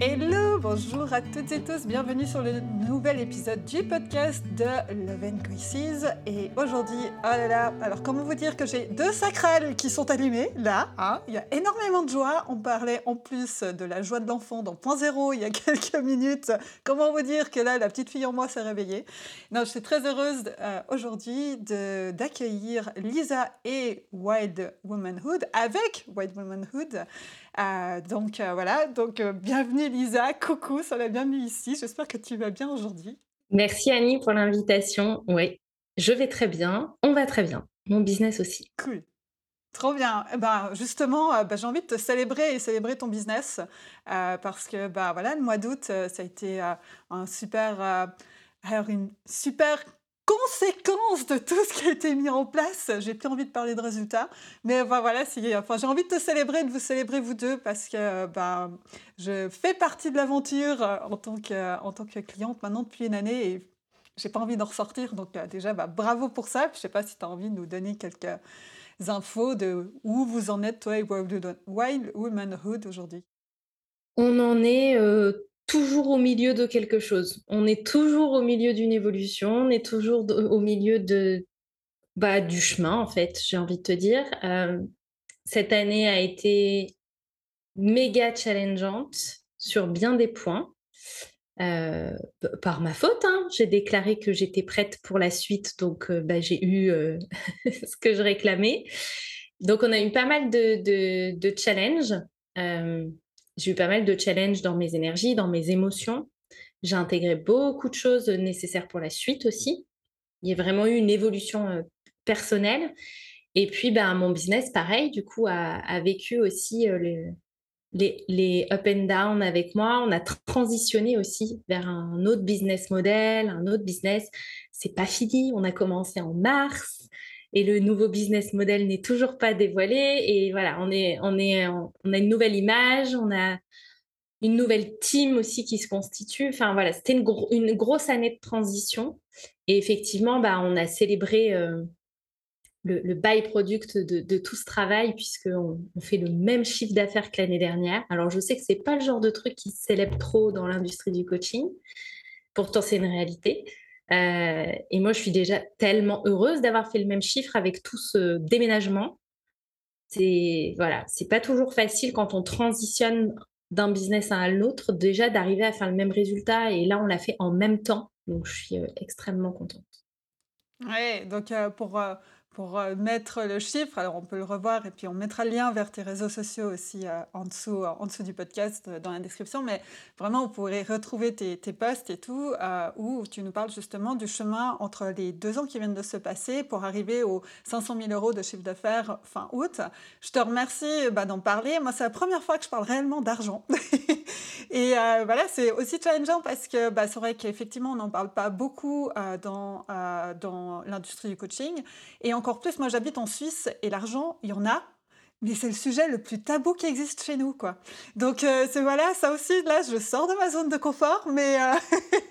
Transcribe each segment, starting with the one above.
Hello, bonjour à toutes et tous, bienvenue sur le nouvel épisode du podcast de Love and Crisis. Et aujourd'hui, oh là là, alors comment vous dire que j'ai deux sacrales qui sont allumées là, hein il y a énormément de joie. On parlait en plus de la joie de l'enfant dans Point Zéro il y a quelques minutes. Comment vous dire que là, la petite fille en moi s'est réveillée. Non, je suis très heureuse euh, aujourd'hui d'accueillir Lisa et Wild Womanhood avec Wild Womanhood. Euh, donc euh, voilà, donc euh, bienvenue Lisa, coucou, ça la bienvenue ici. J'espère que tu vas bien aujourd'hui. Merci Annie pour l'invitation. Oui, je vais très bien, on va très bien. Mon business aussi. Cool. Trop bien. Eh ben, justement, bah, j'ai envie de te célébrer et célébrer ton business parce que bah, voilà, le mois d'août, ça a été un super, une super conséquence de tout ce qui a été mis en place. J'ai plus envie de parler de résultats, mais voilà, enfin, j'ai envie de te célébrer, de vous célébrer vous deux, parce que bah, je fais partie de l'aventure euh, en, tant que, en tant que cliente maintenant depuis une année et j'ai pas envie d'en ressortir. Donc euh, déjà, bah, bravo pour ça. Je sais pas si tu as envie de nous donner quelques infos de où vous en êtes, toi et Wild Womanhood aujourd'hui. On en est euh, toujours au milieu de quelque chose. On est toujours au milieu d'une évolution, on est toujours au milieu de, bah, du chemin, en fait, j'ai envie de te dire. Euh, cette année a été méga challengeante sur bien des points. Euh, par ma faute, hein. j'ai déclaré que j'étais prête pour la suite, donc euh, bah, j'ai eu ce que je réclamais. Donc on a eu pas mal de, challenges. J'ai eu pas mal de challenges dans mes énergies, dans mes émotions. J'ai intégré beaucoup de choses nécessaires pour la suite aussi. Il y a vraiment eu une évolution euh, personnelle. Et puis, ben, mon business, pareil, du coup, a, vécu aussi euh, les, les, up and down avec moi. On a transitionné aussi vers un autre business model, un autre business. C'est pas fini. On a commencé en mars et le nouveau business model n'est toujours pas dévoilé. Et voilà, on est, on est, on a une nouvelle image, on a une nouvelle team aussi qui se constitue. Enfin voilà, c'était une, grosse année de transition. Et effectivement, bah, on a célébré euh, le, le byproduct de, tout ce travail puisqu'on on fait le même chiffre d'affaires que l'année dernière. Alors je sais que c'est pas le genre de truc qui se célèbre trop dans l'industrie du coaching. Pourtant, c'est une réalité. Euh, et moi, je suis déjà tellement heureuse d'avoir fait le même chiffre avec tout ce déménagement. C'est voilà, c'est pas toujours facile quand on transitionne d'un business à un autre, déjà d'arriver à faire le même résultat. Et là, on l'a fait en même temps. Donc, je suis euh, extrêmement contente. Ouais, donc euh, pour euh, mettre le chiffre. Alors on peut le revoir et puis on mettra le lien vers tes réseaux sociaux aussi euh, en, dessous, en dessous du podcast euh, dans la description. Mais vraiment, vous pourrez retrouver tes, tes posts et tout où tu nous parles justement du chemin entre les deux ans qui viennent de se passer pour arriver aux 500 000 euros de chiffre d'affaires fin août. Je te remercie bah, d'en parler. Moi, c'est la première fois que je parle réellement d'argent. et voilà, c'est aussi challengeant parce que bah, c'est vrai qu'effectivement, on n'en parle pas beaucoup dans, dans l'industrie du coaching. Et encore plus, moi j'habite en Suisse et l'argent, il y en a, mais c'est le sujet le plus tabou qui existe chez nous, quoi. Donc euh, voilà, ça aussi, là, je sors de ma zone de confort, mais euh,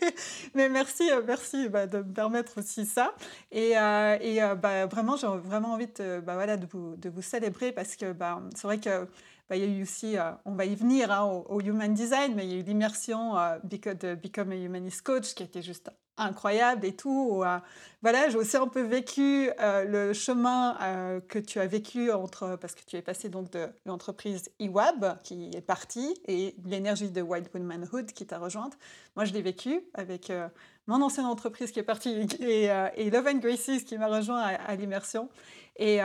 mais merci, euh, merci bah, de me permettre aussi ça. Et, et bah, vraiment, j'ai vraiment envie de, bah, voilà, de vous, de vous célébrer parce que bah, c'est vrai que bah, il y a eu aussi, on va y venir hein, au, au, Human Design, mais il y a eu l'immersion de Become a Humanist Coach qui était juste incroyable et tout. Euh, voilà, j'ai aussi un peu vécu euh, le chemin euh, que tu as vécu entre, parce que tu es passé donc de l'entreprise iWab qui est partie et l'énergie de Wild Womanhood qui t'a rejointe. Moi, je l'ai vécu avec mon ancienne entreprise qui est partie et, et Love and Graces qui m'a rejoint à, l'immersion. Et,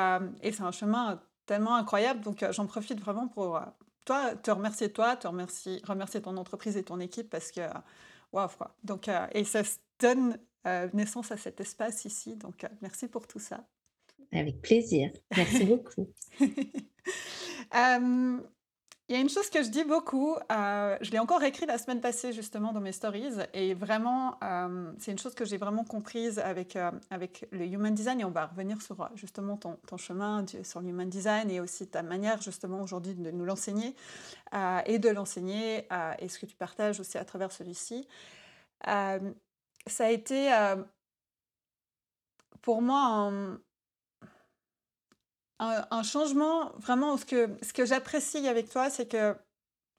et c'est un chemin tellement incroyable. Donc, j'en profite vraiment pour toi, te remercier toi, te remercier, remercier ton entreprise et ton équipe parce que waouh quoi. Donc, et ça donne euh, naissance à cet espace ici. Donc, euh, merci pour tout ça. Avec plaisir. Merci beaucoup. Euh, il y a une chose que je dis beaucoup, je l'ai encore écrit la semaine passée justement dans mes stories, et vraiment, c'est une chose que j'ai vraiment comprise avec, avec le Human Design, et on va revenir sur justement ton, ton chemin sur le Human Design et aussi ta manière justement aujourd'hui de nous l'enseigner et de l'enseigner et ce que tu partages aussi à travers celui-ci ça a été pour moi un, changement. Vraiment, ce que, ce que j'apprécie avec toi, c'est que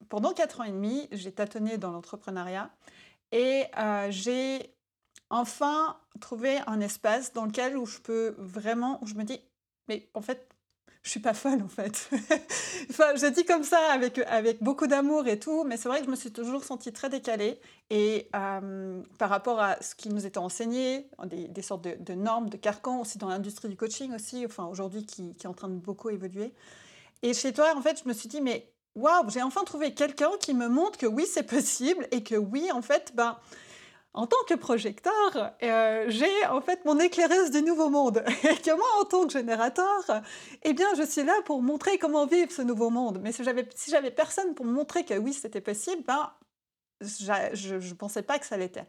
pendant quatre ans et demi, j'ai tâtonné dans l'entrepreneuriat et j'ai enfin trouvé un espace dans lequel où je peux vraiment, où je me dis, mais en fait, je suis pas folle en fait. enfin, je dis comme ça avec, avec beaucoup d'amour et tout, mais c'est vrai que je me suis toujours sentie très décalée et euh, par rapport à ce qui nous était enseigné, des, sortes de, normes, de carcans aussi dans l'industrie du coaching aussi, enfin aujourd'hui qui, est en train de beaucoup évoluer. Et chez toi, en fait, je me suis dit, mais waouh, j'ai enfin trouvé quelqu'un qui me montre que oui, c'est possible et que oui, en fait, ben, en tant que projecteur, euh, j'ai en fait mon éclaireuse du nouveau monde. Et que moi, en tant que générateur, eh bien, je suis là pour montrer comment vivre ce nouveau monde. Mais si j'avais, si personne pour montrer que oui, c'était possible, ben, je ne pensais pas que ça l'était.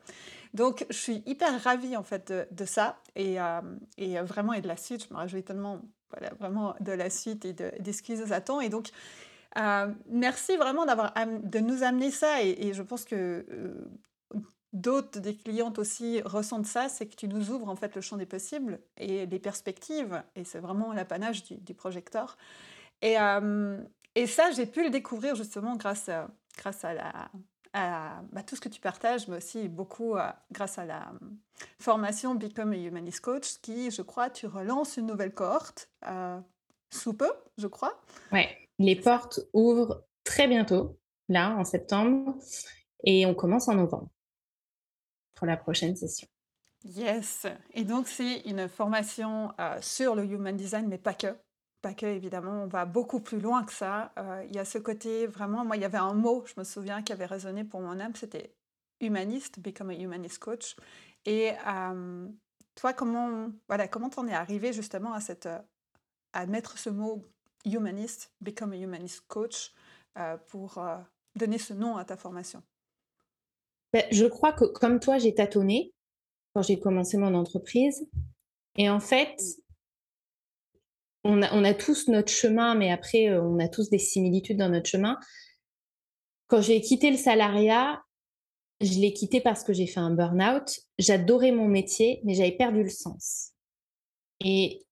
Donc, je suis hyper ravie en fait de, ça et, euh, et, vraiment et de la suite. Je me réjouis tellement voilà, vraiment de la suite et de, des nous attend. Et donc, euh, merci vraiment d'avoir de nous amener ça et je pense que d'autres des clientes aussi ressentent ça, c'est que tu nous ouvres en fait le champ des possibles et des perspectives, et c'est vraiment l'apanage du, projecteur. Et, euh, et ça, j'ai pu le découvrir justement grâce, à, grâce à, la, à bah, tout ce que tu partages, mais aussi beaucoup euh, grâce à la formation Become a Humanist Coach, qui, je crois, tu relances une nouvelle cohorte euh, sous peu, je crois. Oui, les portes ouvrent très bientôt, là, en septembre, et on commence en novembre pour la prochaine session. Yes. Et donc, c'est une formation euh, sur le human design, mais pas que. Pas que, évidemment. On va beaucoup plus loin que ça. Euh, il y a ce côté vraiment. Moi, il y avait un mot, je me souviens, qui avait résonné pour mon âme c'était humaniste, become a humanist coach. Et euh, toi, comment voilà, comment t'en es arrivé justement à, cette, à mettre ce mot humaniste, become a humanist coach, pour donner ce nom à ta formation? Ben, je crois que comme toi, j'ai tâtonné quand j'ai commencé mon entreprise. Et en fait, on a, tous notre chemin, mais après, euh, on a tous des similitudes dans notre chemin. Quand j'ai quitté le salariat, je l'ai quitté parce que j'ai fait un burn-out. J'adorais mon métier, mais j'avais perdu le sens. Et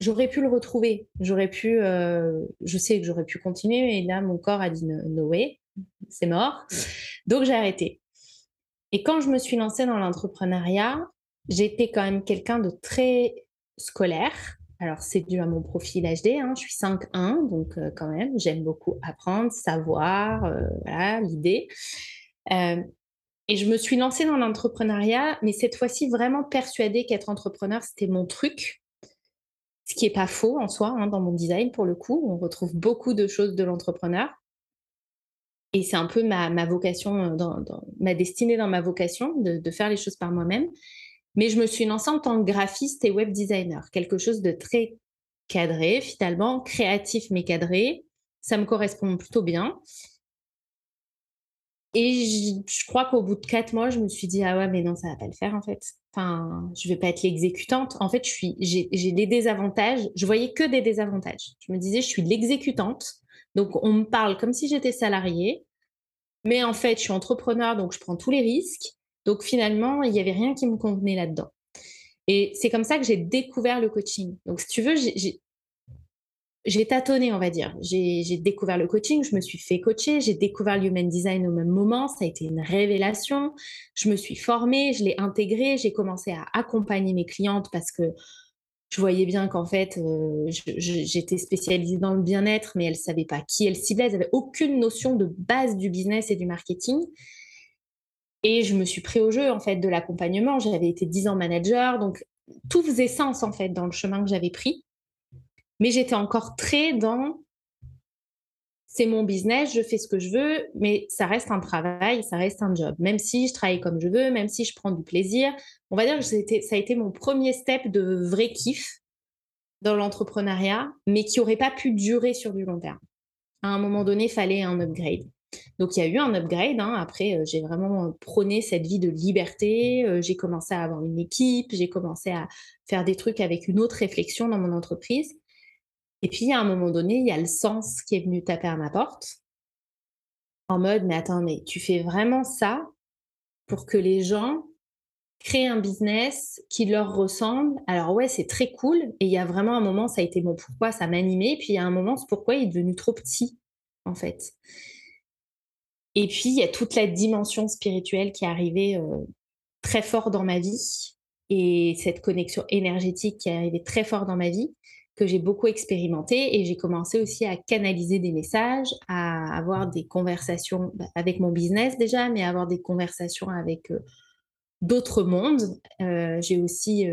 j'aurais pu le retrouver. J'aurais pu, euh, je sais que j'aurais pu continuer, mais là, mon corps a dit no way, c'est mort. Donc j'ai arrêté. Et quand je me suis lancée dans l'entrepreneuriat, j'étais quand même quelqu'un de très scolaire. Alors, c'est dû à mon profil HD, hein. je suis 5-1, donc euh, quand même, j'aime beaucoup apprendre, savoir, euh, voilà, l'idée. Euh, et je me suis lancée dans l'entrepreneuriat, mais cette fois-ci vraiment persuadée qu'être entrepreneur, c'était mon truc. Ce qui n'est pas faux en soi, hein, dans mon design, pour le coup. On retrouve beaucoup de choses de l'entrepreneur. Et c'est un peu ma, vocation, euh, dans, ma destinée dans ma vocation, de, faire les choses par moi-même. Mais je me suis lancée en tant que graphiste et web designer, quelque chose de très cadré, finalement, créatif mais cadré. Ça me correspond plutôt bien. Et je, crois qu'au bout de quatre mois, je me suis dit, ah ouais, mais non, ça va pas le faire en fait. Enfin, je vais pas être l'exécutante. En fait, j'ai des désavantages. Je voyais que des désavantages. Je me disais, je suis l'exécutante. Donc, on me parle comme si j'étais salariée. Mais en fait, je suis entrepreneur, donc je prends tous les risques. Donc finalement, il n'y avait rien qui me convenait là-dedans. Et c'est comme ça que j'ai découvert le coaching. Donc si tu veux, j'ai tâtonné, on va dire. J'ai découvert le coaching, je me suis fait coacher, j'ai découvert l'human design au même moment, ça a été une révélation. Je me suis formée, je l'ai intégré, j'ai commencé à accompagner mes clientes parce que je voyais bien qu'en fait, euh, j'étais spécialisée dans le bien-être, mais elle ne savait pas qui elle ciblait. Elle n'avait aucune notion de base du business et du marketing. Et je me suis pris au jeu en fait de l'accompagnement. J'avais été dix ans manager, donc tout faisait sens en fait dans le chemin que j'avais pris. Mais j'étais encore très dans c'est mon business, je fais ce que je veux, mais ça reste un travail, ça reste un job. Même si je travaille comme je veux, même si je prends du plaisir, on va dire que ça a été mon premier step de vrai kiff dans l'entrepreneuriat, mais qui n'aurait pas pu durer sur du long terme. À un moment donné, il fallait un upgrade. Donc il y a eu un upgrade. Hein. Après, euh, j'ai vraiment prôné cette vie de liberté. Euh, j'ai commencé à avoir une équipe. J'ai commencé à faire des trucs avec une autre réflexion dans mon entreprise. Et puis, à un moment donné, il y a le sens qui est venu taper à ma porte, en mode, mais attends, mais tu fais vraiment ça pour que les gens créent un business qui leur ressemble? Alors ouais, c'est très cool. Et il y a vraiment un moment, ça a été mon pourquoi, ça m'animait. Puis il y a un moment, c'est pourquoi il est devenu trop petit, en fait. Et puis, il y a toute la dimension spirituelle qui est arrivée très fort dans ma vie et cette connexion énergétique qui est arrivée très fort dans ma vie que j'ai beaucoup expérimenté et j'ai commencé aussi à canaliser des messages, à avoir des conversations bah, avec mon business déjà, mais avoir des conversations avec d'autres mondes. j'ai aussi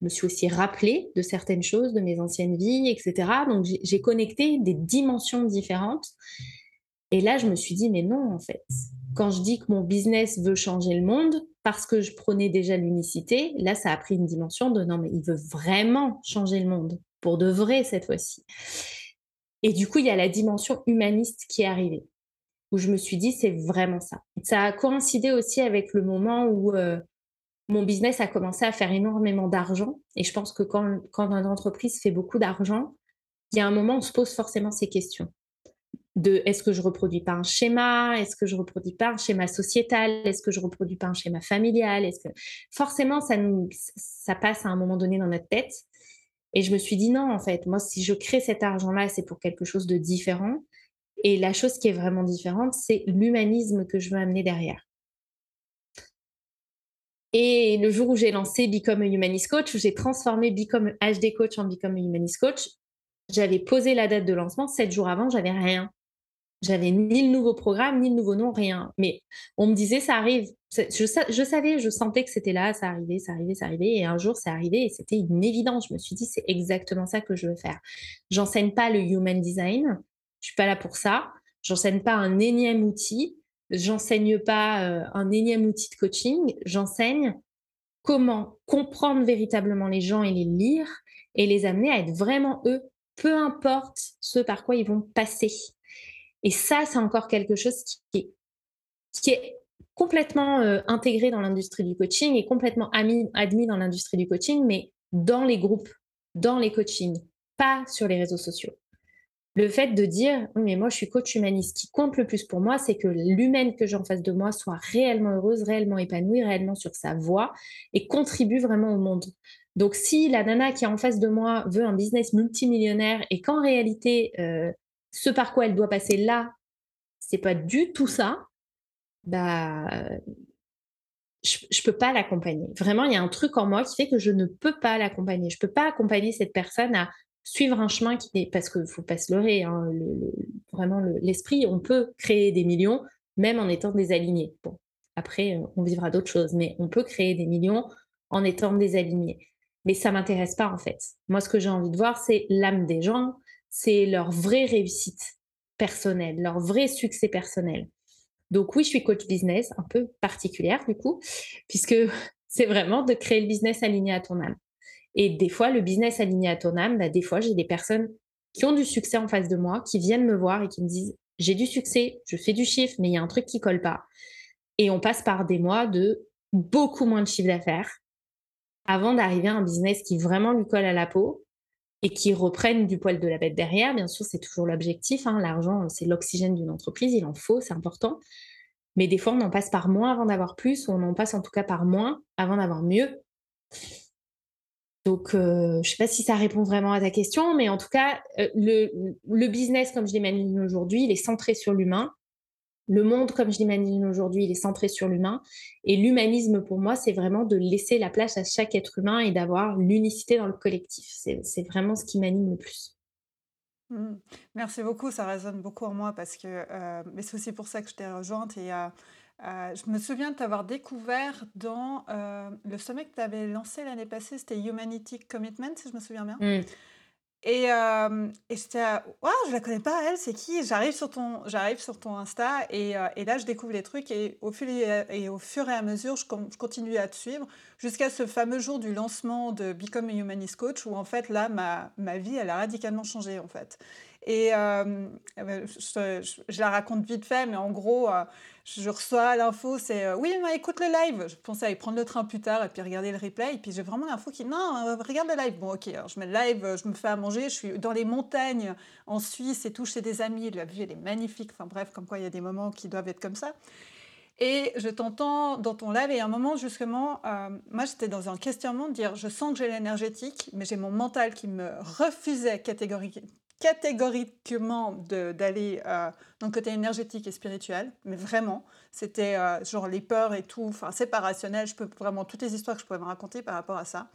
me suis aussi rappelé de certaines choses de mes anciennes vies, etc. Donc j'ai connecté des dimensions différentes. Et là, je me suis dit, mais non, en fait, quand je dis que mon business veut changer le monde, parce que je prenais déjà l'unicité, là, ça a pris une dimension de non, mais il veut vraiment changer le monde, pour de vrai cette fois-ci. Et du coup, il y a la dimension humaniste qui est arrivée, où je me suis dit, c'est vraiment ça. Ça a coïncidé aussi avec le moment où euh, mon business a commencé à faire énormément d'argent. Et je pense que quand, quand une entreprise fait beaucoup d'argent, il y a un moment où on se pose forcément ces questions. De est-ce que je reproduis pas un schéma? Est-ce que je reproduis pas un schéma sociétal? Est-ce que je reproduis pas un schéma familial? Est-ce que forcément ça nous ça passe à un moment donné dans notre tête Et je me suis dit non en fait, moi si je crée cet argent-là, c'est pour quelque chose de différent. Et la chose qui est vraiment différente, c'est l'humanisme que je veux amener derrière. Et le jour où j'ai lancé Become a Humanist Coach, où j'ai transformé Become HD Coach en Become a Humanist Coach, j'avais posé la date de lancement. Sept jours avant, j'avais rien. J'avais ni le nouveau programme, ni le nouveau nom, rien. Mais on me disait, ça arrive. Je, savais, je sentais que c'était là, ça arrivait, ça arrivait, ça arrivait. Et un jour, c'est arrivé et c'était une évidence. Je me suis dit, c'est exactement ça que je veux faire. J'enseigne pas le human design. Je suis pas là pour ça. J'enseigne pas un énième outil. J'enseigne pas euh, un énième outil de coaching, j'enseigne comment comprendre véritablement les gens et les lire et les amener à être vraiment eux, peu importe ce par quoi ils vont passer. Et ça, c'est encore quelque chose qui est, qui est complètement euh, intégré dans l'industrie du coaching et complètement admis dans l'industrie du coaching, mais dans les groupes, dans les coachings, pas sur les réseaux sociaux le fait de dire, mais moi je suis coach humaniste, ce qui compte le plus pour moi, c'est que l'humaine que j'ai en face de moi soit réellement heureuse, réellement épanouie, réellement sur sa voie et contribue vraiment au monde. Donc si la nana qui est en face de moi veut un business multimillionnaire et qu'en réalité, euh, ce par quoi elle doit passer là, c'est pas du tout ça, bah je, ne peux pas l'accompagner. Vraiment, il y a un truc en moi qui fait que je ne peux pas l'accompagner. Je peux pas accompagner cette personne à suivre un chemin qui est parce qu'il faut pas se leurrer, hein, vraiment l'esprit, on peut créer des millions même en étant désalignés. Bon, après, on vivra d'autres choses, mais on peut créer des millions en étant désalignés. Mais ça m'intéresse pas en fait. Moi, ce que j'ai envie de voir, c'est l'âme des gens, c'est leur vraie réussite personnelle, leur vrai succès personnel. Donc oui, je suis coach business, un peu particulière du coup, puisque c'est vraiment de créer le business aligné à ton âme. Et des fois, le business aligné à ton âme, bah, des fois, j'ai des personnes qui ont du succès en face de moi, qui viennent me voir et qui me disent j'ai du succès, je fais du chiffre, mais il y a un truc qui colle pas. Et on passe par des mois de beaucoup moins de chiffre d'affaires avant d'arriver à un business qui vraiment lui colle à la peau et qui reprenne du poil de la bête derrière. Bien sûr, c'est toujours l'objectif. Hein. L'argent, c'est l'oxygène d'une entreprise, il en faut, c'est important. Mais des fois, on en passe par moins avant d'avoir plus, ou on en passe en tout cas par moins avant d'avoir mieux. Donc, euh, je ne sais pas si ça répond vraiment à ta question, mais en tout cas, euh, le, business, comme je l'imagine aujourd'hui, il est centré sur l'humain. Le monde, comme je l'imagine aujourd'hui, il est centré sur l'humain. Et l'humanisme, pour moi, c'est vraiment de laisser la place à chaque être humain et d'avoir l'unicité dans le collectif. C'est vraiment ce qui m'anime le plus. Mmh. Merci beaucoup, ça résonne beaucoup en moi parce que euh, mais c'est aussi pour ça que je t'ai rejointe et euh, je me souviens de t'avoir découvert dans euh, le sommet que tu avais lancé l'année passée, c'était Humanity Commitment, si je me souviens bien. Mmh. Et, euh, et waouh, je la connais pas, elle, c'est qui? J'arrive sur ton, sur ton Insta et, et, là je découvre les trucs et au, fil et, au fur et à mesure, je, continue à te suivre jusqu'à ce fameux jour du lancement de Become a Humanist Coach où en fait là ma, ma vie elle a radicalement changé en fait. Et je, je, la raconte vite fait, mais en gros je reçois l'info, c'est euh, oui, mais écoute le live. Je pensais aller prendre le train plus tard et puis regarder le replay. Et puis j'ai vraiment l'info qui non, euh, regarde le live. Bon, ok, alors je mets le live, euh, je me fais à manger. Je suis dans les montagnes en Suisse et tout chez des amis. La vue, elle est magnifique. Enfin bref, comme quoi il y a des moments qui doivent être comme ça. Et je t'entends dans ton live, et à un moment, justement, moi j'étais dans un questionnement de dire je sens que j'ai l'énergétique, mais j'ai mon mental qui me refusait catégoriquement catégoriquement d'aller euh, dans le côté énergétique et spirituel, mais vraiment, c'était euh, genre les peurs et tout, enfin c'est pas rationnel, je peux vraiment toutes les histoires que je pourrais me raconter par rapport à ça.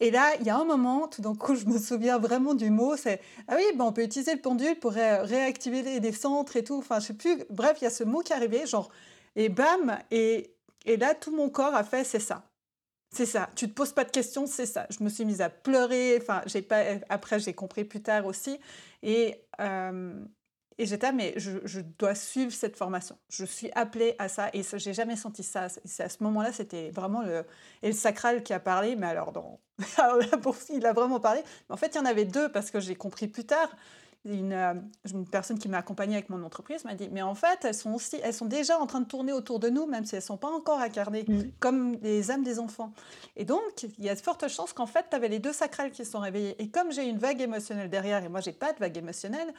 Et là, il y a un moment, tout d'un coup, je me souviens vraiment du mot, c'est ah oui, ben on peut utiliser le pendule pour réactiver les, centres et tout. Enfin, je sais plus. Bref, il y a ce mot qui est arrivé, genre et bam, et, et là tout mon corps a fait c'est ça. C'est ça, tu te poses pas de questions, c'est ça. Je me suis mise à pleurer, enfin, j'ai pas, après j'ai compris plus tard aussi. Et, euh, et j'étais, mais je, je, dois suivre cette formation. Je suis appelée à ça et j'ai jamais senti ça. C'est à ce moment-là, c'était vraiment le, et le sacral qui a parlé, mais alors, dans, il a vraiment parlé. Mais en fait, il y en avait deux parce que j'ai compris plus tard une, euh, une personne qui m'a accompagnée avec mon entreprise m'a dit mais en fait elles sont aussi elles sont déjà en train de tourner autour de nous même si elles sont pas encore incarnées mm. comme les âmes des enfants. Et donc il y a de fortes chances qu'en fait tu avais les deux sacrales qui se sont réveillés et comme j'ai une vague émotionnelle derrière et moi j'ai pas de vague émotionnelle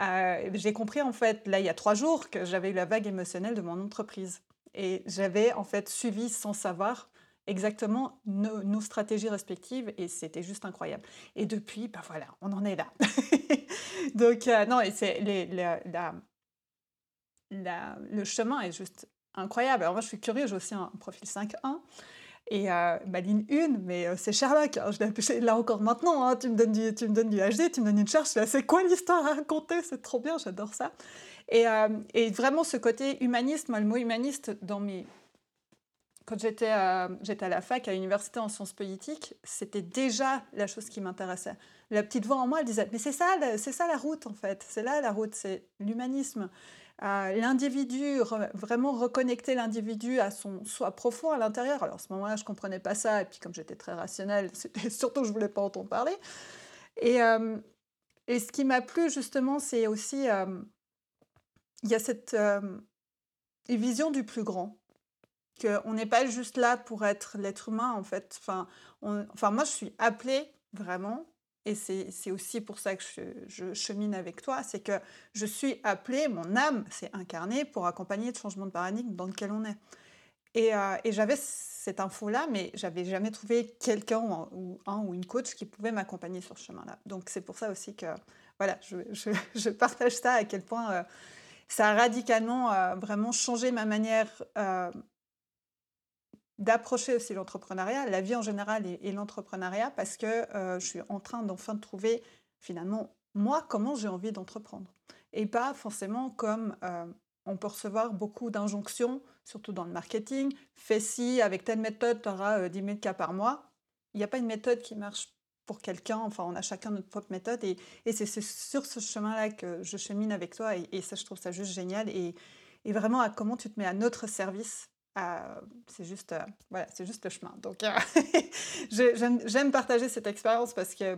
euh, j'ai compris en fait là il y a trois jours que j'avais eu la vague émotionnelle de mon entreprise. Et j'avais en fait suivi sans savoir exactement nos, stratégies respectives et c'était juste incroyable. Et depuis, ben voilà, on en est là. Donc, euh, non, et c'est la, le chemin est juste incroyable. Alors, moi, je suis curieuse, j'ai aussi un, profil 5.1. Et euh, ma ligne 1, mais euh, c'est Sherlock. Hein, je l'ai là encore maintenant. Hein, tu, me donnes du, tu me donnes du HD, tu me donnes une charge. C'est quoi l'histoire à raconter? C'est trop bien, j'adore ça. Et, et, vraiment, ce côté humaniste, moi, le mot humaniste, dans mes, quand j'étais à, à la fac, à l'université en sciences politiques, c'était déjà la chose qui m'intéressait. La petite voix en moi, elle disait, mais c'est ça, c'est ça la route en fait, c'est là la route, c'est l'humanisme. Euh, l'individu, vraiment reconnecter l'individu à son soi profond à l'intérieur. Alors à ce moment-là, je comprenais pas ça, et puis comme j'étais très rationnelle, surtout je voulais pas entendre parler. Et, euh, et ce qui m'a plu justement, c'est aussi, euh, il y a cette vision du plus grand qu'on n'est pas juste là pour être l'être humain, en fait. Enfin, enfin, moi, je suis appelée vraiment, et c'est aussi pour ça que je, chemine avec toi, c'est que je suis appelée, mon âme s'est incarnée pour accompagner le changement de paradigme dans lequel on est. Et, euh, et j'avais cette info-là, mais j'avais jamais trouvé quelqu'un ou un ou une coach qui pouvait m'accompagner sur ce chemin-là. Donc c'est pour ça aussi que voilà, je, je, partage ça à quel point euh, ça a radicalement euh, vraiment changé ma manière d'approcher aussi l'entrepreneuriat, la vie en général et, l'entrepreneuriat, parce que euh, je suis en train d'enfin de trouver finalement moi comment j'ai envie d'entreprendre. Et pas forcément comme euh, on peut recevoir beaucoup d'injonctions, surtout dans le marketing. Fais ci, avec telle méthode, tu auras 10 000 cas par mois. Il n'y a pas une méthode qui marche pour quelqu'un. Enfin, on a chacun notre propre méthode. Et, c'est sur ce chemin-là que je chemine avec toi. Et, ça, je trouve ça juste génial. Et, et vraiment, à comment tu te mets à notre service euh, c'est juste, euh, voilà, c'est juste le chemin. Donc, euh, j'aime partager cette expérience parce que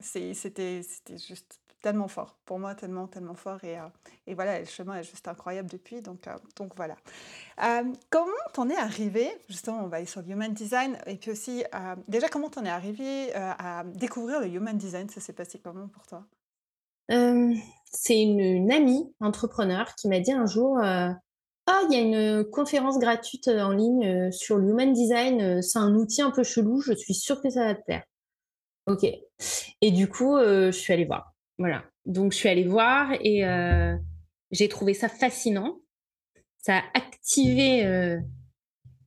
c'était juste tellement fort pour moi, tellement, tellement fort. Et, et, voilà, le chemin est juste incroyable depuis. Donc, donc voilà. comment t'en es arrivé Justement, on va aller sur le human design. Et puis aussi, déjà, comment t'en es arrivé à découvrir le human design? Ça s'est passé comment pour toi? C'est une, une, amie entrepreneur qui m'a dit un jour ah, il y a une conférence gratuite en ligne sur l'human design. C'est un outil un peu chelou. Je suis sûre que ça va te plaire. Ok. Et du coup, je suis allée voir. Voilà. Donc, je suis allée voir et j'ai trouvé ça fascinant. Ça a activé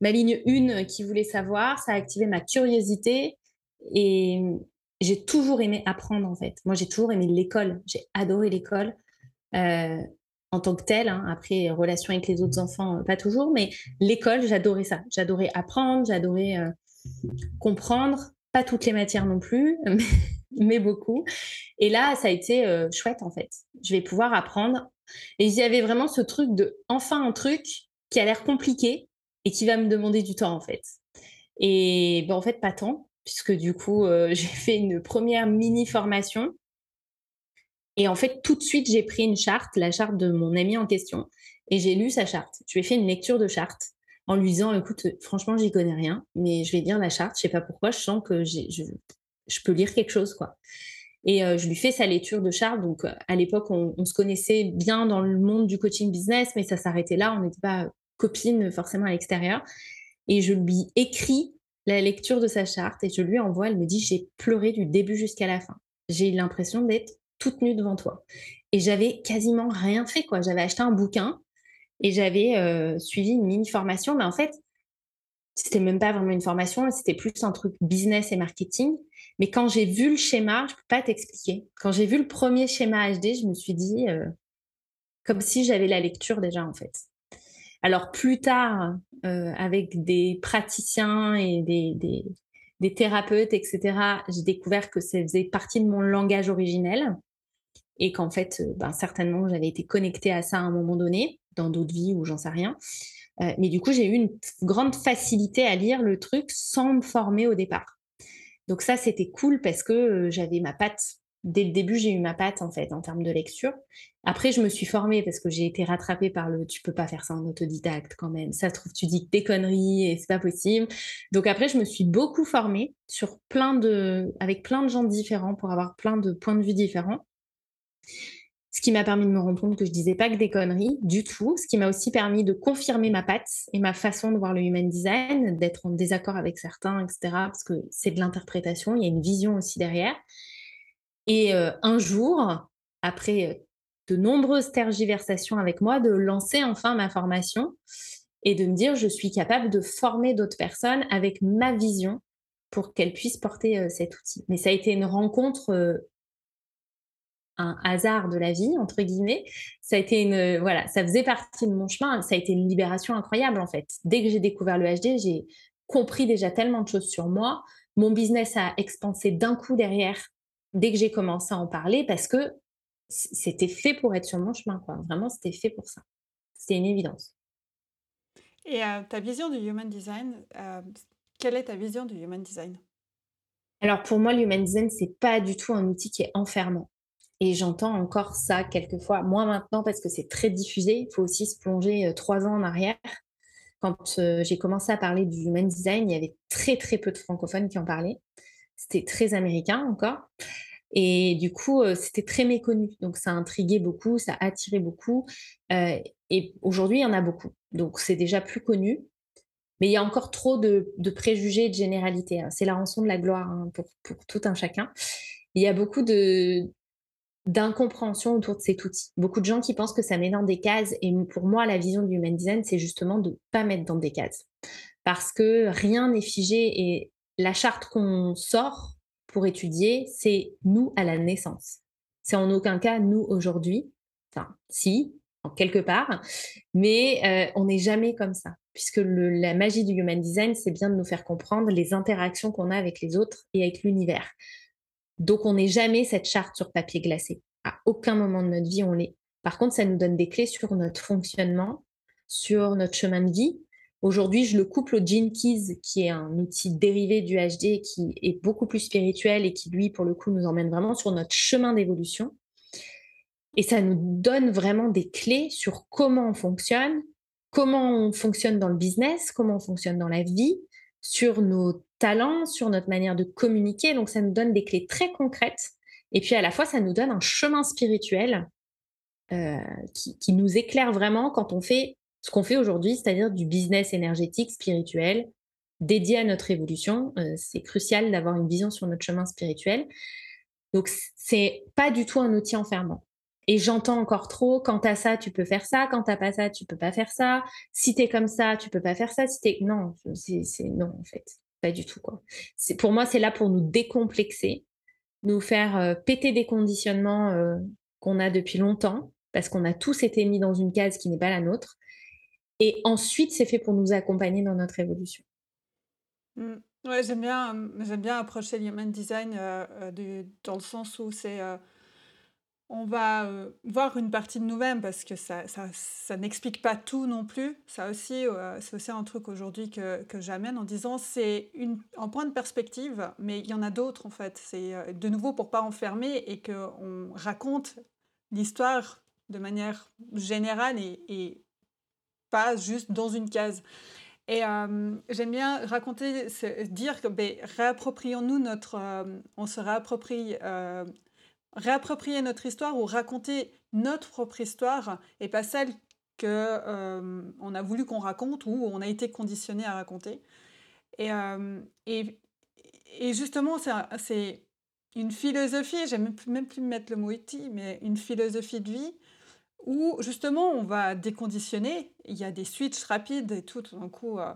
ma ligne 1 qui voulait savoir. Ça a activé ma curiosité. Et j'ai toujours aimé apprendre, en fait. Moi, j'ai toujours aimé l'école. J'ai adoré l'école en tant que telle. Hein. Après, relation avec les autres enfants, euh, pas toujours, mais l'école, j'adorais ça. J'adorais apprendre, j'adorais euh, comprendre. Pas toutes les matières non plus, mais, beaucoup. Et là, ça a été euh, chouette en fait. Je vais pouvoir apprendre. Et il y avait vraiment ce truc de enfin un truc qui a l'air compliqué et qui va me demander du temps en fait. Et ben, en fait, pas tant, puisque du coup, j'ai fait une première mini formation et en fait, tout de suite, j'ai pris une charte, la charte de mon ami en question, et j'ai lu sa charte. Je lui ai fait une lecture de charte en lui disant, écoute, franchement, j'y connais rien, mais je vais lire la charte. Je sais pas pourquoi, je sens que je, peux lire quelque chose, quoi. Et euh, je lui fais sa lecture de charte. Donc, à l'époque, on, se connaissait bien dans le monde du coaching business, mais ça s'arrêtait là. On n'était pas copines forcément à l'extérieur. Et je lui écris la lecture de sa charte et je lui envoie. Elle me dit, j'ai pleuré du début jusqu'à la fin. J'ai eu l'impression d'être toute nue devant toi. Et j'avais quasiment rien fait, quoi. J'avais acheté un bouquin et j'avais euh, suivi une mini formation, mais en fait, c'était même pas vraiment une formation, c'était plus un truc business et marketing. Mais quand j'ai vu le schéma, je peux pas t'expliquer. Quand j'ai vu le premier schéma HD, je me suis dit, euh, comme si j'avais la lecture déjà, en fait. Alors plus tard, euh, avec des praticiens et des, des, thérapeutes, etc., j'ai découvert que ça faisait partie de mon langage originel et qu'en fait, euh, ben, certainement, j'avais été connectée à ça à un moment donné, dans d'autres vies ou j'en sais rien. Euh, mais du coup, j'ai eu une grande facilité à lire le truc sans me former au départ. Donc ça, c'était cool parce que j'avais ma patte dès le début, j'ai eu ma patte en fait en termes de lecture. Après, je me suis formée parce que j'ai été rattrapée par le tu peux pas faire ça en autodidacte quand même. Ça se trouve, tu dis des conneries et c'est pas possible. Donc après, je me suis beaucoup formée sur plein de, avec plein de gens différents pour avoir plein de points de vue différents. Ce qui m'a permis de me rendre compte que je disais pas que des conneries du tout. Ce qui m'a aussi permis de confirmer ma patte et ma façon de voir le human design, d'être en désaccord avec certains, etc. Parce que c'est de l'interprétation, il y a une vision aussi derrière. Et euh, un jour, après euh, de nombreuses tergiversations avec moi, de lancer enfin ma formation et de me dire je suis capable de former d'autres personnes avec ma vision pour qu'elles puissent porter euh, cet outil. Mais ça a été une rencontre, un hasard de la vie entre guillemets. Ça a été une voilà, ça faisait partie de mon chemin. Ça a été une libération incroyable en fait. Dès que j'ai découvert le HD, j'ai compris déjà tellement de choses sur moi. Mon business a expansé d'un coup derrière dès que j'ai commencé à en parler parce que c'était fait pour être sur mon chemin, quoi. Vraiment, c'était fait pour ça. C'était une évidence. Et euh, ta vision du human design, euh, quelle est ta vision du human design? Alors pour moi, le human design, c'est pas du tout un outil qui est enfermant. Et j'entends encore ça quelquefois, moins maintenant parce que c'est très diffusé. Il faut aussi se plonger euh, trois ans en arrière. Quand j'ai commencé à parler du human design, il y avait très très peu de francophones qui en parlaient. C'était très américain encore. Et du coup, euh, c'était très méconnu. Donc, ça a intrigué beaucoup, ça a attiré beaucoup. Euh, et aujourd'hui, il y en a beaucoup. Donc, c'est déjà plus connu. Mais il y a encore trop de, préjugés et de généralités. Hein. C'est la rançon de la gloire hein, pour, tout un chacun. Il y a beaucoup de d'incompréhension autour de cet outil. Beaucoup de gens qui pensent que ça met dans des cases. Et pour moi, la vision du human design, c'est justement de ne pas mettre dans des cases. Parce que rien n'est figé et la charte qu'on sort pour étudier, c'est nous à la naissance. C'est en aucun cas nous aujourd'hui. Enfin, si, en quelque part, mais euh, on n'est jamais comme ça, puisque la magie du human design, c'est bien de nous faire comprendre les interactions qu'on a avec les autres et avec l'univers. Donc, on n'est jamais cette charte sur papier glacé. À aucun moment de notre vie, on l'est. Par contre, ça nous donne des clés sur notre fonctionnement, sur notre chemin de vie, Aujourd'hui, je le couple au Gene Keys, qui est un outil dérivé du HD, qui est beaucoup plus spirituel et qui, lui, pour le coup, nous emmène vraiment sur notre chemin d'évolution. Et ça nous donne vraiment des clés sur comment on fonctionne, comment on fonctionne dans le business, comment on fonctionne dans la vie, sur nos talents, sur notre manière de communiquer. Donc, ça nous donne des clés très concrètes. Et puis, à la fois, ça nous donne un chemin spirituel euh, qui, qui, nous éclaire vraiment quand on fait ce qu'on fait aujourd'hui, c'est-à-dire du business énergétique, spirituel, dédié à notre évolution. Euh, c'est crucial d'avoir une vision sur notre chemin spirituel. Donc, c'est pas du tout un outil enfermant. Et j'entends encore trop, quand t'as ça, tu peux faire ça, quand t'as pas ça, tu peux pas faire ça. Si t'es comme ça, tu peux pas faire ça. Si t'es... Non, c'est, non, en fait. Pas du tout, quoi. C'est, pour moi, c'est là pour nous décomplexer, nous faire euh, péter des conditionnements euh, qu'on a depuis longtemps, parce qu'on a tous été mis dans une case qui n'est pas la nôtre. Et ensuite, c'est fait pour nous accompagner dans notre évolution. Mmh. Ouais, j'aime bien, j'aime bien approcher l'human design euh, dans le sens où c'est, on va voir une partie de nous-mêmes parce que ça, ça, n'explique pas tout non plus. Ça aussi, c'est aussi un truc aujourd'hui que, que j'amène en disant c'est un point de perspective, mais il y en a d'autres en fait. C'est de nouveau pour pas enfermer et qu'on raconte l'histoire de manière générale et, pas juste dans une case. Et euh, j'aime bien raconter, dire que ben, réapproprions-nous notre, euh, on se réapproprie, euh, réapproprier notre histoire ou raconter notre propre histoire et pas celle que on a voulu qu'on raconte ou on a été conditionné à raconter. Et, et, et justement, c'est une philosophie, j'aime même plus mettre le mot outil, mais une philosophie de vie où justement on va déconditionner. Il y a des switches rapides et tout. Tout d'un coup, euh,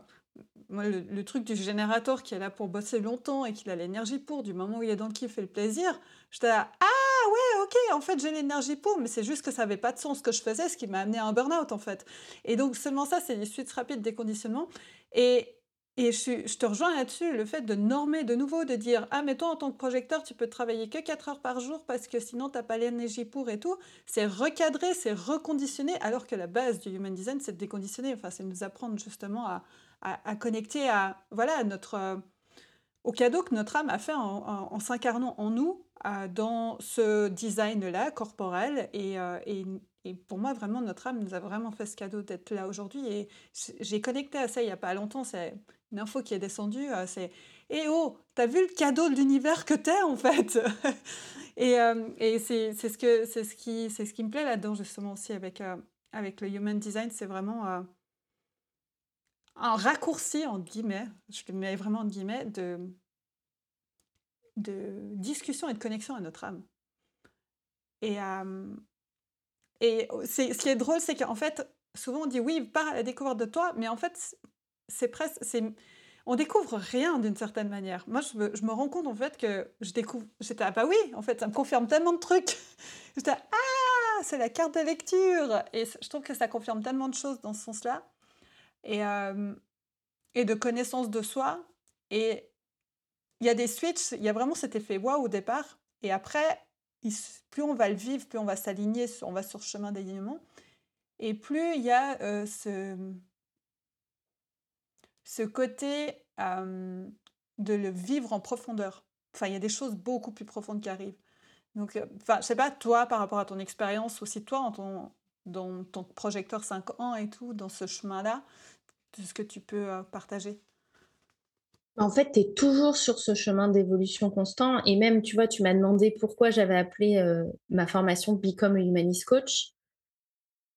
le, truc du générateur qui est là pour bosser longtemps et qui a l'énergie pour, du moment où il est dans le kiff et le plaisir, j'étais là, ah ouais, ok, en fait j'ai l'énergie pour, mais c'est juste que ça n'avait pas de sens ce que je faisais, ce qui m'a amené à un burn-out en fait. Et donc seulement ça, c'est des switches rapides, déconditionnement. Et et je, te rejoins là-dessus, le fait de normer de nouveau, de dire Ah, mais toi, en tant que projecteur, tu peux travailler que 4 heures par jour parce que sinon, tu n'as pas l'énergie pour et tout. C'est recadrer, c'est reconditionner, alors que la base du human design, c'est de déconditionner. Enfin, c'est nous apprendre justement à, à, connecter à, voilà, notre, euh, au cadeau que notre âme a fait en, s'incarnant en nous euh, dans ce design-là, corporel. Et, euh, et, pour moi, vraiment, notre âme nous a vraiment fait ce cadeau d'être là aujourd'hui. Et j'ai connecté à ça il n'y a pas longtemps. C'est une info qui est descendue, euh, c'est Eh oh, t'as vu le cadeau de l'univers que t'es en fait? Et, et c'est ce, que, ce, qui, ce qui me plaît là-dedans justement aussi avec, avec le Human Design, c'est vraiment un raccourci, en guillemets, je le mets vraiment en guillemets, de, de discussion et de connexion à notre âme. Et, et ce qui est drôle, c'est qu'en fait, souvent on dit oui, pars à la découverte de toi, mais en fait, c'est presque, on découvre rien d'une certaine manière. Moi, je me, je me, rends compte en fait que je découvre, j'étais ah bah oui, en fait, ça me confirme tellement de trucs. j'étais ah, c'est la carte de lecture, et je trouve que ça confirme tellement de choses dans ce sens-là, et et de connaissance de soi. Et il y a des switches, il y a vraiment cet effet waouh au départ, et après, plus on va le vivre, plus on va s'aligner, on va sur le chemin d'alignement, et plus il y a ce ce côté de le vivre en profondeur. Enfin, il y a des choses beaucoup plus profondes qui arrivent. Donc, enfin, je sais pas, toi, par rapport à ton expérience, aussi toi, en ton, dans ton projecteur 5 ans et tout, dans ce chemin-là, ce que tu peux partager? En fait, tu es toujours sur ce chemin d'évolution constant. Et même, tu vois, tu m'as demandé pourquoi j'avais appelé ma formation Become a Humanist Coach.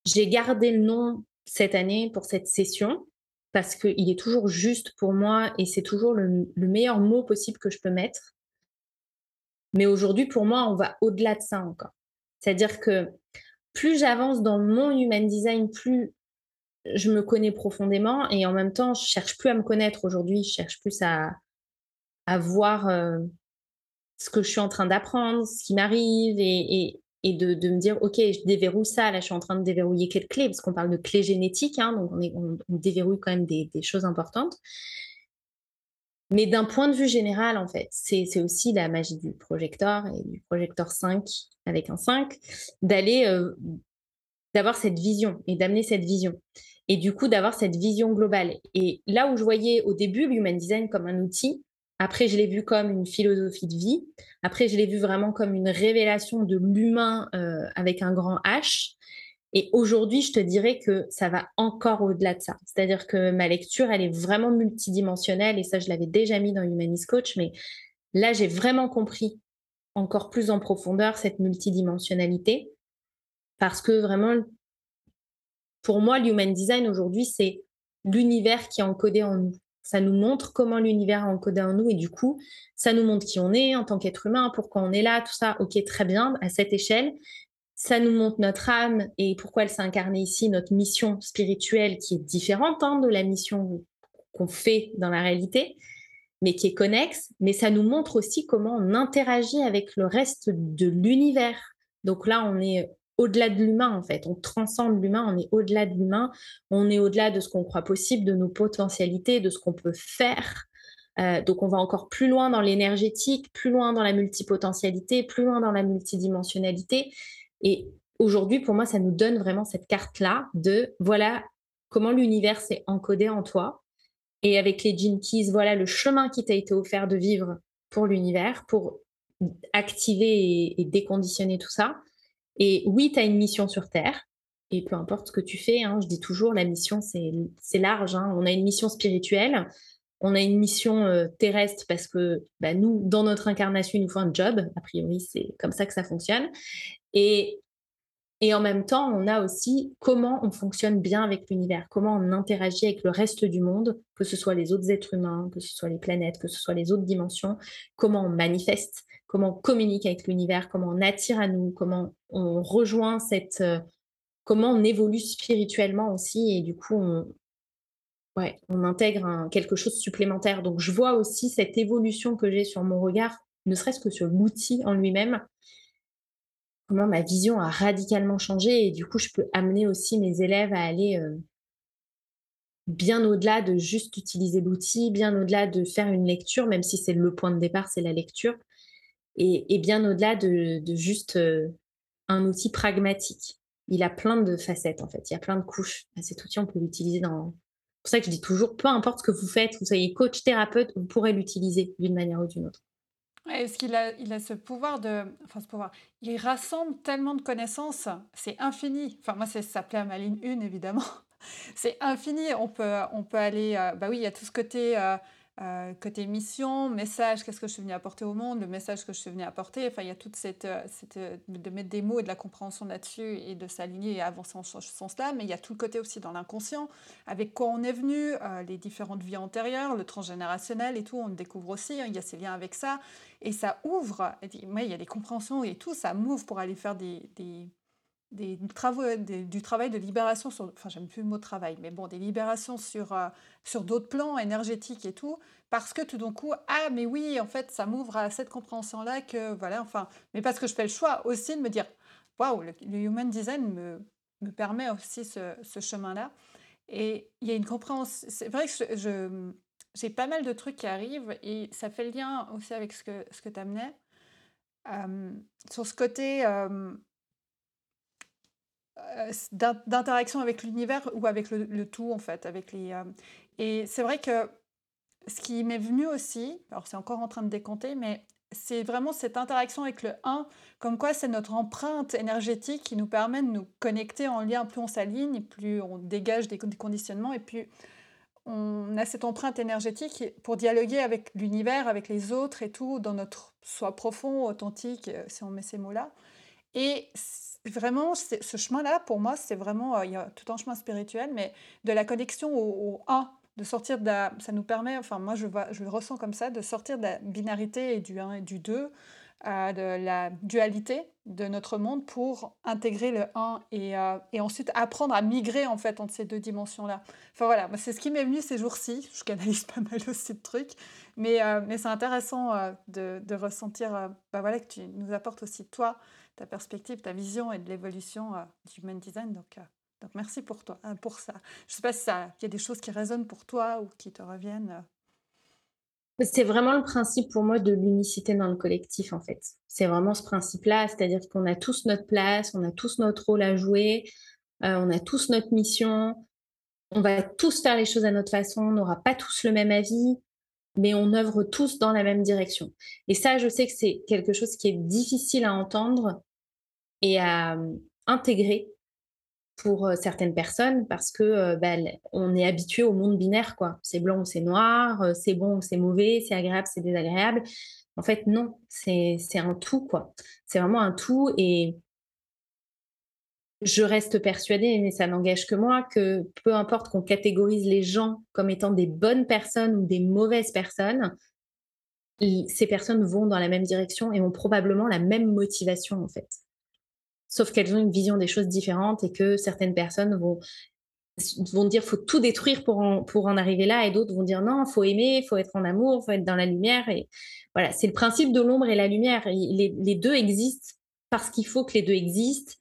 J'ai gardé le nom cette année pour cette session parce qu'il est toujours juste pour moi et c'est toujours le, meilleur mot possible que je peux mettre. Mais aujourd'hui, pour moi, on va au-delà de ça encore. C'est-à-dire que plus j'avance dans mon human design, plus je me connais profondément et en même temps, je cherche plus à me connaître aujourd'hui, je cherche plus à, voir euh, ce que je suis en train d'apprendre, ce qui m'arrive et, de, me dire, OK, je déverrouille ça, là je suis en train de déverrouiller quelle clé, parce qu'on parle de clé génétique, hein, donc on, déverrouille quand même des, des choses importantes. Mais d'un point de vue général, en fait, c'est aussi la magie du projecteur et du projecteur 5 avec un 5, d'aller, euh, d'avoir cette vision et d'amener cette vision. Et du coup, d'avoir cette vision globale. Et là où je voyais au début l'human design comme un outil, après, je l'ai vu comme une philosophie de vie. Après, je l'ai vu vraiment comme une révélation de l'humain euh, avec un grand H. Et aujourd'hui, je te dirais que ça va encore au-delà de ça. C'est-à-dire que ma lecture, elle est vraiment multidimensionnelle. Et ça, je l'avais déjà mis dans Humanist Coach. Mais là, j'ai vraiment compris encore plus en profondeur cette multidimensionnalité. Parce que vraiment, pour moi, l'human design aujourd'hui, c'est l'univers qui est encodé en nous. Ça nous montre comment l'univers est encodé en nous et du coup, ça nous montre qui on est en tant qu'être humain, pourquoi on est là, tout ça. Ok, très bien, à cette échelle. Ça nous montre notre âme et pourquoi elle s'est incarnée ici, notre mission spirituelle qui est différente hein, de la mission qu'on fait dans la réalité, mais qui est connexe. Mais ça nous montre aussi comment on interagit avec le reste de l'univers. Donc là, on est au-delà de l'humain, en fait. On transcende l'humain, on est au-delà de l'humain, on est au-delà de ce qu'on croit possible, de nos potentialités, de ce qu'on peut faire. Euh, donc, on va encore plus loin dans l'énergétique, plus loin dans la multipotentialité, plus loin dans la multidimensionnalité. Et aujourd'hui, pour moi, ça nous donne vraiment cette carte-là de voilà comment l'univers s'est encodé en toi. Et avec les Gene Keys, voilà le chemin qui t'a été offert de vivre pour l'univers, pour activer et déconditionner tout ça. Et oui, tu as une mission sur Terre. Et peu importe ce que tu fais, hein, je dis toujours, la mission, c'est large. Hein. On a une mission spirituelle, on a une mission euh, terrestre parce que bah, nous, dans notre incarnation, il nous faut un job. A priori, c'est comme ça que ça fonctionne. Et, et en même temps, on a aussi comment on fonctionne bien avec l'univers, comment on interagit avec le reste du monde, que ce soit les autres êtres humains, que ce soit les planètes, que ce soit les autres dimensions, comment on manifeste, comment on communique avec l'univers, comment on attire à nous, comment on rejoint cette, euh, comment on évolue spirituellement aussi, et du coup, on, on intègre quelque chose de supplémentaire. Donc, je vois aussi cette évolution que j'ai sur mon regard, ne serait-ce que sur l'outil en lui-même, comment ma vision a radicalement changé, et du coup, je peux amener aussi mes élèves à aller euh, bien au-delà de juste utiliser l'outil, bien au-delà de faire une lecture, même si c'est le point de départ, c'est la lecture, et, bien au-delà de, juste euh, un outil pragmatique. Il a plein de facettes, en fait, il y a plein de couches. Cet outil, on peut l'utiliser dans... C'est pour ça que je dis toujours, peu importe ce que vous faites, vous soyez coach, thérapeute, vous pourrez l'utiliser d'une manière ou d'une autre. Est-ce qu'il a, il a ce pouvoir de. Enfin, ce pouvoir. Il rassemble tellement de connaissances, c'est infini. Enfin, moi, ça s'appelait à ma ligne 1, évidemment. c'est infini. On peut, on peut aller. Euh, bah oui, il y a tout ce côté, euh, euh, côté mission, message, qu'est-ce que je suis venue apporter au monde, le message que je suis venue apporter. Enfin, il y a toute cette. cette de mettre des mots et de la compréhension là-dessus et de s'aligner et avancer en ce sens-là. Mais il y a tout le côté aussi dans l'inconscient, avec quoi on est venu, les différentes vies antérieures, le transgénérationnel et tout. On le découvre aussi. Hein, il y a ces liens avec ça. Et ça ouvre. Moi, il y a des compréhensions et tout. Ça m'ouvre pour aller faire des travaux, du travail de libération sur, enfin j'aime plus le mot travail, mais bon, des libérations sur, euh, sur d'autres plans énergétiques et tout, parce que tout d'un coup, ah mais oui, en fait, ça m'ouvre à cette compréhension-là que, voilà, enfin, mais parce que je fais le choix aussi de me dire, waouh, le, human design me, me permet aussi ce, chemin-là. Et il y a une compréhension, c'est vrai que je, j'ai pas mal de trucs qui arrivent et ça fait le lien aussi avec ce que, ce que tu amenais. Euh, sur ce côté, euh, d'interaction avec l'univers ou avec le, tout en fait avec les euh, et c'est vrai que ce qui m'est venu aussi alors c'est encore en train de décompter mais c'est vraiment cette interaction avec le 1 comme quoi c'est notre empreinte énergétique qui nous permet de nous connecter en lien plus on s'aligne plus on dégage des conditionnements et puis on a cette empreinte énergétique pour dialoguer avec l'univers, avec les autres et tout, dans notre soi profond, authentique, euh, si on met ces mots-là. Et vraiment, ce chemin-là, pour moi, c'est vraiment, euh, il y a tout un chemin spirituel, mais de la connexion au, 1, de sortir de la, ça nous permet, enfin moi je, je le ressens comme ça, de sortir de la binarité et du 1 et du 2, euh, de la dualité de notre monde pour intégrer le 1 et, euh, et, ensuite apprendre à migrer en fait entre ces deux dimensions-là. Enfin voilà, c'est ce qui m'est venu ces jours-ci, je canalise pas mal aussi de trucs, mais, mais c'est intéressant de, de, ressentir bah voilà, que tu nous apportes aussi toi ta perspective, ta vision et de l'évolution euh, du human design. Donc, euh, donc merci pour toi, hein, pour ça. Je ne sais pas si il y a des choses qui résonnent pour toi ou qui te reviennent. Euh. C'est vraiment le principe pour moi de l'unicité dans le collectif, en fait. C'est vraiment ce principe-là, c'est-à-dire qu'on a tous notre place, on a tous notre rôle à jouer, on a tous notre mission, on va tous faire les choses à notre façon, on n'aura pas tous le même avis, mais on œuvre tous dans la même direction. Et ça, je sais que c'est quelque chose qui est difficile à entendre et euh, intégrer pour euh, certaines personnes parce que euh, bah, on est habitué au monde binaire quoi. C'est blanc ou c'est noir, c'est bon ou c'est mauvais, c'est agréable, c'est désagréable. En fait non, c'est un tout quoi. C'est vraiment un tout et je reste persuadée, mais ça n'engage que moi, que peu importe qu'on catégorise les gens comme étant des bonnes personnes ou des mauvaises personnes, ces personnes vont dans la même direction et ont probablement la même motivation en fait sauf qu'elles ont une vision des choses différentes et que certaines personnes vont vont dire faut tout détruire pour en, pour en arriver là et d'autres vont dire non faut aimer faut être en amour faut être dans la lumière et voilà c'est le principe de l'ombre et la lumière. Les, les deux existent parce qu'il faut que les deux existent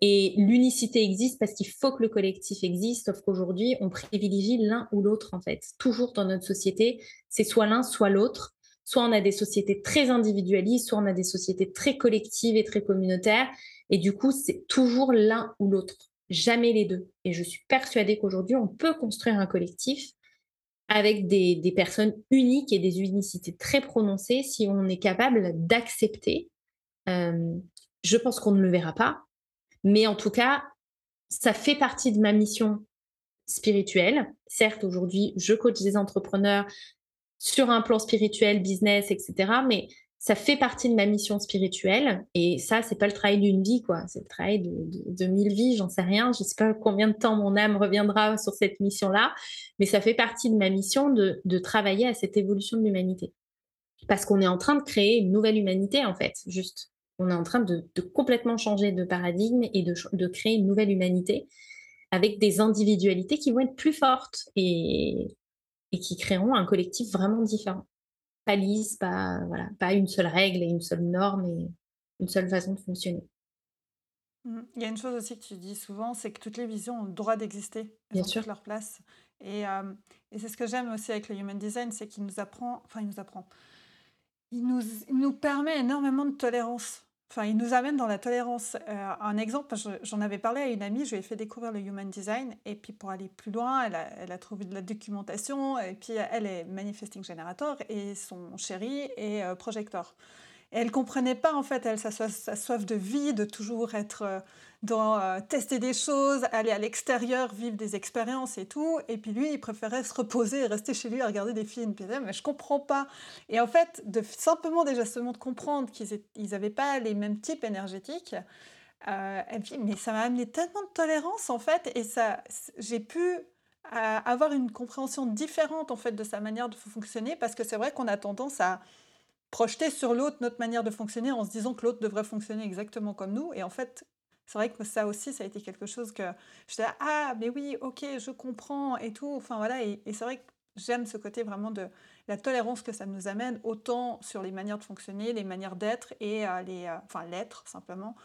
et l'unicité existe parce qu'il faut que le collectif existe sauf qu'aujourd'hui on privilégie l'un ou l'autre en fait. Toujours dans notre société c'est soit l'un soit l'autre. Soit on a des sociétés très individualistes soit on a des sociétés très collectives et très communautaires et du coup, c'est toujours l'un ou l'autre, jamais les deux. Et je suis persuadée qu'aujourd'hui, on peut construire un collectif avec des, personnes uniques et des unicités très prononcées si on est capable d'accepter. Euh, je pense qu'on ne le verra pas, mais en tout cas, ça fait partie de ma mission spirituelle. Certes, aujourd'hui, je coach des entrepreneurs sur un plan spirituel, business, etc. Mais ça fait partie de ma mission spirituelle. Et ça, c'est pas le travail d'une vie, quoi. C'est le travail de, mille vies, j'en sais rien. Je sais pas combien de temps mon âme reviendra sur cette mission-là, mais ça fait partie de ma mission de, travailler à cette évolution de l'humanité. Parce qu'on est en train de créer une nouvelle humanité, en fait, juste. On est en train de, complètement changer de paradigme et de, créer une nouvelle humanité avec des individualités qui vont être plus fortes et, et qui créeront un collectif vraiment différent. Pas lisse, pas, voilà, pas une seule règle et une seule norme et une seule façon de fonctionner. Mmh. Il y a une chose aussi que tu dis souvent, c'est que toutes les visions ont le droit d'exister. Elles ont sûr. leur place. Et, et c'est ce que j'aime aussi avec le Human Design, c'est qu'il nous apprend, enfin il nous apprend, il nous, il nous permet énormément de tolérance. Enfin, il nous amène dans la tolérance. Euh, un exemple, j'en avais parlé à une amie, je lui ai fait découvrir le Human Design, et puis pour aller plus loin, elle a, trouvé de la documentation, et puis elle est Manifesting Generator, et son chéri est euh, Projector. Et elle comprenait pas, en fait, elle, sa soif, de vie, de toujours être euh, dans euh, tester des choses, aller à l'extérieur, vivre des expériences et tout. Et puis lui, il préférait se reposer et rester chez lui à regarder des films. Puis mais je comprends pas. Et en fait, de simplement déjà seulement de comprendre qu'ils n'avaient pas les mêmes types énergétiques, euh, elle dit, mais ça m'a amené tellement de tolérance en fait, et ça, j'ai pu avoir une compréhension différente en fait de sa manière de fonctionner, parce que c'est vrai qu'on a tendance à projeter sur l'autre notre manière de fonctionner en se disant que l'autre devrait fonctionner exactement comme nous. Et en fait, c'est vrai que ça aussi, ça a été quelque chose que je disais, ah, mais oui, ok, je comprends et tout. Enfin voilà, et, c'est vrai que j'aime ce côté vraiment de la tolérance que ça nous amène, autant sur les manières de fonctionner, les manières d'être et euh, les, euh, enfin l'être simplement,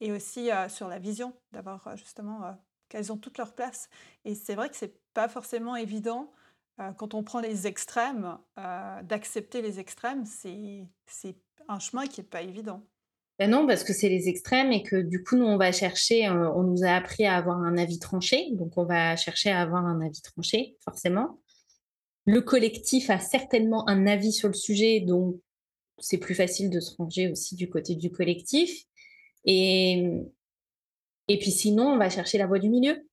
et aussi euh, sur la vision, d'avoir justement qu'elles ont toute leur place. Et c'est vrai que c'est pas forcément évident quand on prend les extrêmes, d'accepter les extrêmes, c'est un chemin qui n'est pas évident. Ben non, parce que c'est les extrêmes et que du coup, nous, on va chercher, euh, on nous a appris à avoir un avis tranché, donc on va chercher à avoir un avis tranché, forcément. Le collectif a certainement un avis sur le sujet, donc c'est plus facile de se ranger aussi du côté du collectif. Et, et puis sinon, on va chercher la voie du milieu.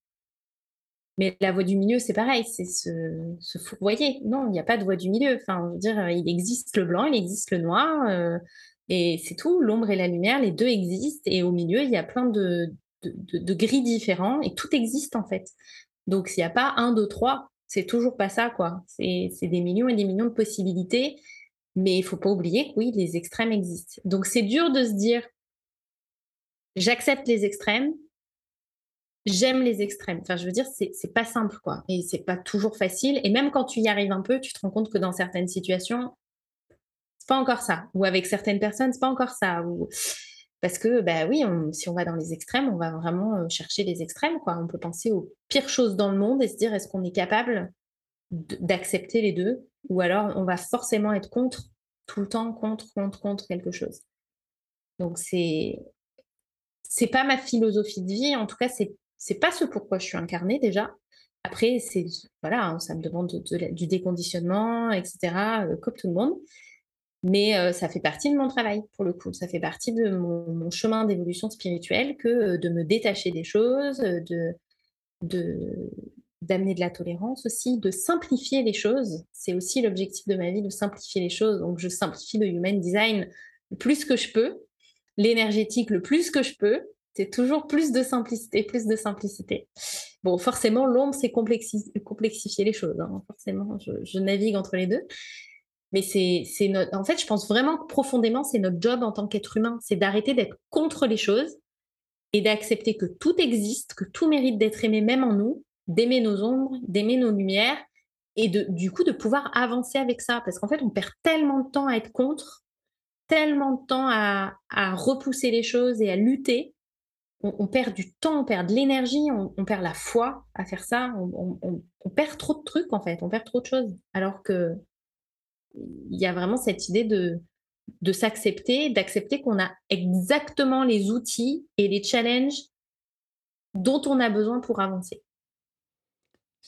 Mais la voie du milieu, c'est pareil, c'est se, se fourvoyer. Non, il n'y a pas de voie du milieu. Enfin, je veux dire, il existe le blanc, il existe le noir, euh, et c'est tout. L'ombre et la lumière, les deux existent. Et au milieu, il y a plein de, de, de, gris différents, et tout existe en fait. Donc, s'il n'y a pas un, deux, trois, c'est toujours pas ça, quoi. C'est des millions et des millions de possibilités. Mais il faut pas oublier que oui, les extrêmes existent. Donc, c'est dur de se dire, j'accepte les extrêmes, j'aime les extrêmes. Enfin, je veux dire, c'est pas simple, quoi. Et c'est pas toujours facile. Et même quand tu y arrives un peu, tu te rends compte que dans certaines situations, c'est pas encore ça. Ou avec certaines personnes, c'est pas encore ça. Ou... Parce que, bah oui, si on va dans les extrêmes, on va vraiment euh, chercher les extrêmes, quoi. On peut penser aux pires choses dans le monde et se dire, est-ce qu'on est capable d'accepter les deux? Ou alors, on va forcément être contre, tout le temps, contre, contre, contre quelque chose. Donc, c'est c'est pas ma philosophie de vie. En tout cas, c'est c'est pas ce pourquoi je suis incarnée déjà. Après, c'est voilà, hein, ça me demande du déconditionnement, etc., euh, comme tout le monde. Mais euh, ça fait partie de mon travail, pour le coup. Ça fait partie de mon, chemin d'évolution spirituelle que euh, de me détacher des choses, de, d'amener de la tolérance aussi, de simplifier les choses. C'est aussi l'objectif de ma vie, de simplifier les choses. Donc, je simplifie le human design le plus que je peux, l'énergétique le plus que je peux, c'est toujours plus de simplicité, plus de simplicité. Bon, forcément, l'ombre, c'est complexifier les choses. Hein. Forcément, je, navigue entre les deux. Mais c'est, notre... en fait, je pense vraiment que profondément, c'est notre job en tant qu'être humain, c'est d'arrêter d'être contre les choses et d'accepter que tout existe, que tout mérite d'être aimé même en nous, d'aimer nos ombres, d'aimer nos lumières et de, du coup de pouvoir avancer avec ça. Parce qu'en fait, on perd tellement de temps à être contre, tellement de temps à, à repousser les choses et à lutter on, perd du temps, on perd de l'énergie, on, perd la foi à faire ça, on, perd trop de trucs en fait, on perd trop de choses. Alors que il y a vraiment cette idée de, de s'accepter, d'accepter qu'on a exactement les outils et les challenges dont on a besoin pour avancer.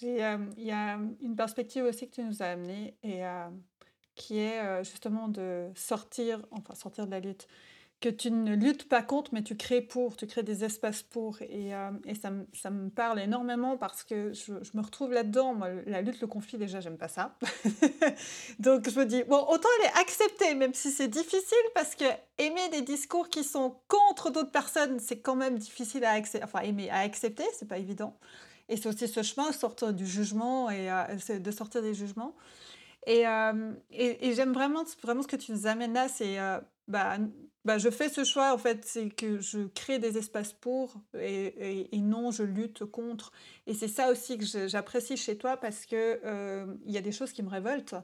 Euh, il y a une perspective aussi que tu nous as amenée et euh, qui est euh, justement de sortir, enfin sortir de la lutte, que tu ne luttes pas contre, mais tu crées pour, tu crées des espaces pour. Et, euh, et ça, me, ça, me parle énormément parce que je, me retrouve là-dedans. la lutte, le conflit, déjà, j'aime pas ça. Donc je me dis, bon, autant elle est acceptée, même si c'est difficile, parce que aimer des discours qui sont contre d'autres personnes, c'est quand même difficile à accepter. Enfin, aimer, à accepter, c'est pas évident. Et c'est aussi ce chemin, sortir du jugement et euh, de sortir des jugements. Et, euh, et, j'aime vraiment, vraiment ce que tu nous amènes là, c'est bah, bah, je fais ce choix, en fait, c'est que je crée des espaces pour et, non, je lutte contre. Et c'est ça aussi que j'apprécie chez toi parce que euh, il y a des choses qui me révoltent.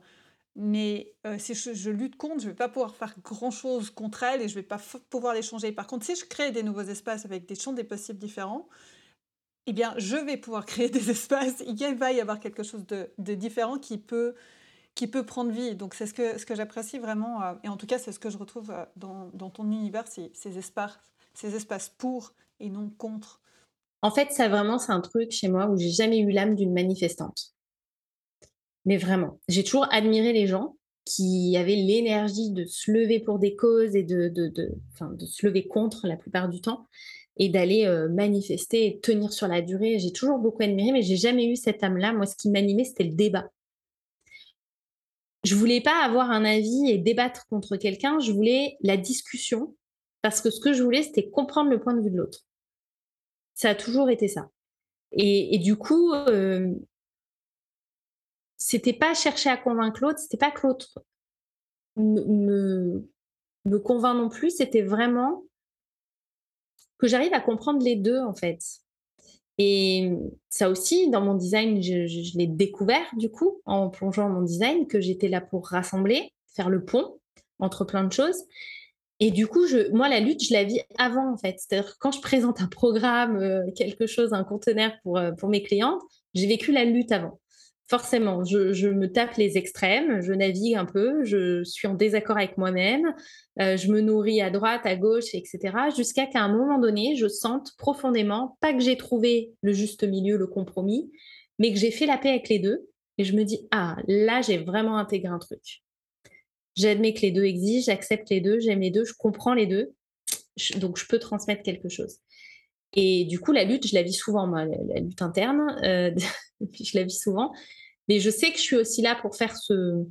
Mais si je, lutte contre, je ne vais pas pouvoir faire grand-chose contre elles et je ne vais pas pouvoir les changer. Par contre, si je crée des nouveaux espaces avec des champs des possibles différents, eh bien, je vais pouvoir créer des espaces. Il va y avoir quelque chose de différent qui peut qui peut prendre vie. Donc c'est ce que, ce que j'apprécie vraiment, euh, et en tout cas c'est ce que je retrouve euh, dans, dans ton univers, ces, ces, espaces, ces espaces pour et non contre. En fait, ça vraiment, c'est un truc chez moi où j'ai jamais eu l'âme d'une manifestante. Mais vraiment, j'ai toujours admiré les gens qui avaient l'énergie de se lever pour des causes et de, de, de, de se lever contre la plupart du temps et d'aller euh, manifester et tenir sur la durée. J'ai toujours beaucoup admiré, mais j'ai jamais eu cette âme-là. Moi, ce qui m'animait, c'était le débat je voulais pas avoir un avis et débattre contre quelqu'un, je voulais la discussion parce que ce que je voulais, c'était comprendre le point de vue de l'autre. Ça a toujours été ça. Et, du coup, euh, c'était pas chercher à convaincre l'autre, c'était pas que l'autre me, me convainc non plus, c'était vraiment que j'arrive à comprendre les deux en fait. Et ça aussi, dans mon design, je, l'ai découvert du coup en plongeant mon design, que j'étais là pour rassembler, faire le pont entre plein de choses. Et du coup, moi, la lutte, je la vis avant en fait. C'est-à-dire quand je présente un programme, euh, quelque chose, un conteneur pour, euh, pour mes clientes, j'ai vécu la lutte avant forcément, je, me tape les extrêmes, je navigue un peu, je suis en désaccord avec moi-même, euh, je me nourris à droite, à gauche, etc. Jusqu'à qu'à un moment donné, je sente profondément, pas que j'ai trouvé le juste milieu, le compromis, mais que j'ai fait la paix avec les deux. Et je me dis, ah, là, j'ai vraiment intégré un truc. J'admets que les deux existent, j'accepte les deux, j'aime les deux, je comprends les deux. donc, je peux transmettre quelque chose. Et du coup, la lutte, je la vis souvent, moi, la, lutte interne, euh, je la vis souvent. Mais je sais que je suis aussi là pour faire ce,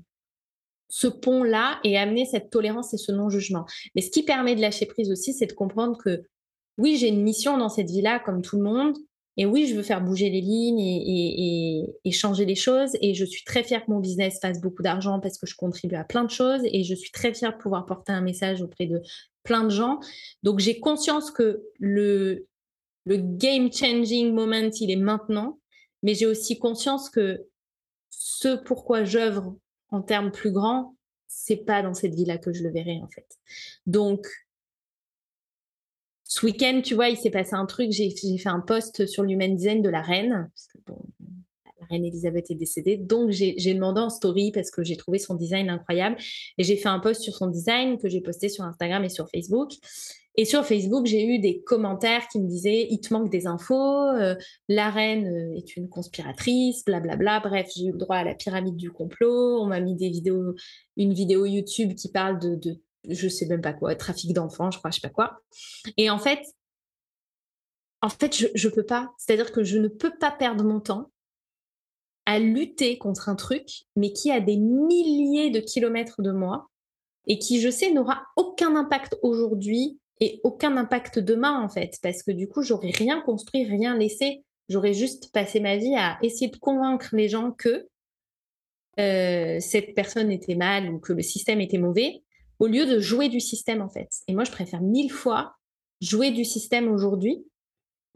ce pont-là et amener cette tolérance et ce non-jugement. Mais ce qui permet de lâcher prise aussi, c'est de comprendre que oui, j'ai une mission dans cette vie-là, comme tout le monde. Et oui, je veux faire bouger les lignes et, et, changer les choses. Et je suis très fière que mon business fasse beaucoup d'argent parce que je contribue à plein de choses. Et je suis très fière de pouvoir porter un message auprès de plein de gens. Donc j'ai conscience que le, le game changing moment, il est maintenant. Mais j'ai aussi conscience que ce pourquoi j'œuvre en termes plus grands, c'est pas dans cette vie-là que je le verrai en fait. Donc, ce week-end, tu vois, il s'est passé un truc. J'ai fait un post sur l'human design de la reine, parce que la reine Elisabeth est décédée. Donc, j'ai demandé en story parce que j'ai trouvé son design incroyable. Et j'ai fait un post sur son design que j'ai posté sur Instagram et sur Facebook. Et sur Facebook, j'ai eu des commentaires qui me disaient il te manque des infos, euh, la reine euh, est une conspiratrice, blablabla. Bref, j'ai eu le droit à la pyramide du complot. On m'a mis des vidéos, une vidéo YouTube qui parle de, de je sais même pas quoi, trafic d'enfants, je crois, je sais pas quoi. Et en fait, en fait, je ne peux pas. C'est-à-dire que je ne peux pas perdre mon temps à lutter contre un truc, mais qui a des milliers de kilomètres de moi et qui, je sais, n'aura aucun impact aujourd'hui et aucun impact demain en fait, parce que du coup, j'aurais rien construit, rien laissé. J'aurais juste passé ma vie à essayer de convaincre les gens que euh, cette personne était mal ou que le système était mauvais, au lieu de jouer du système en fait. Et moi, je préfère mille fois jouer du système aujourd'hui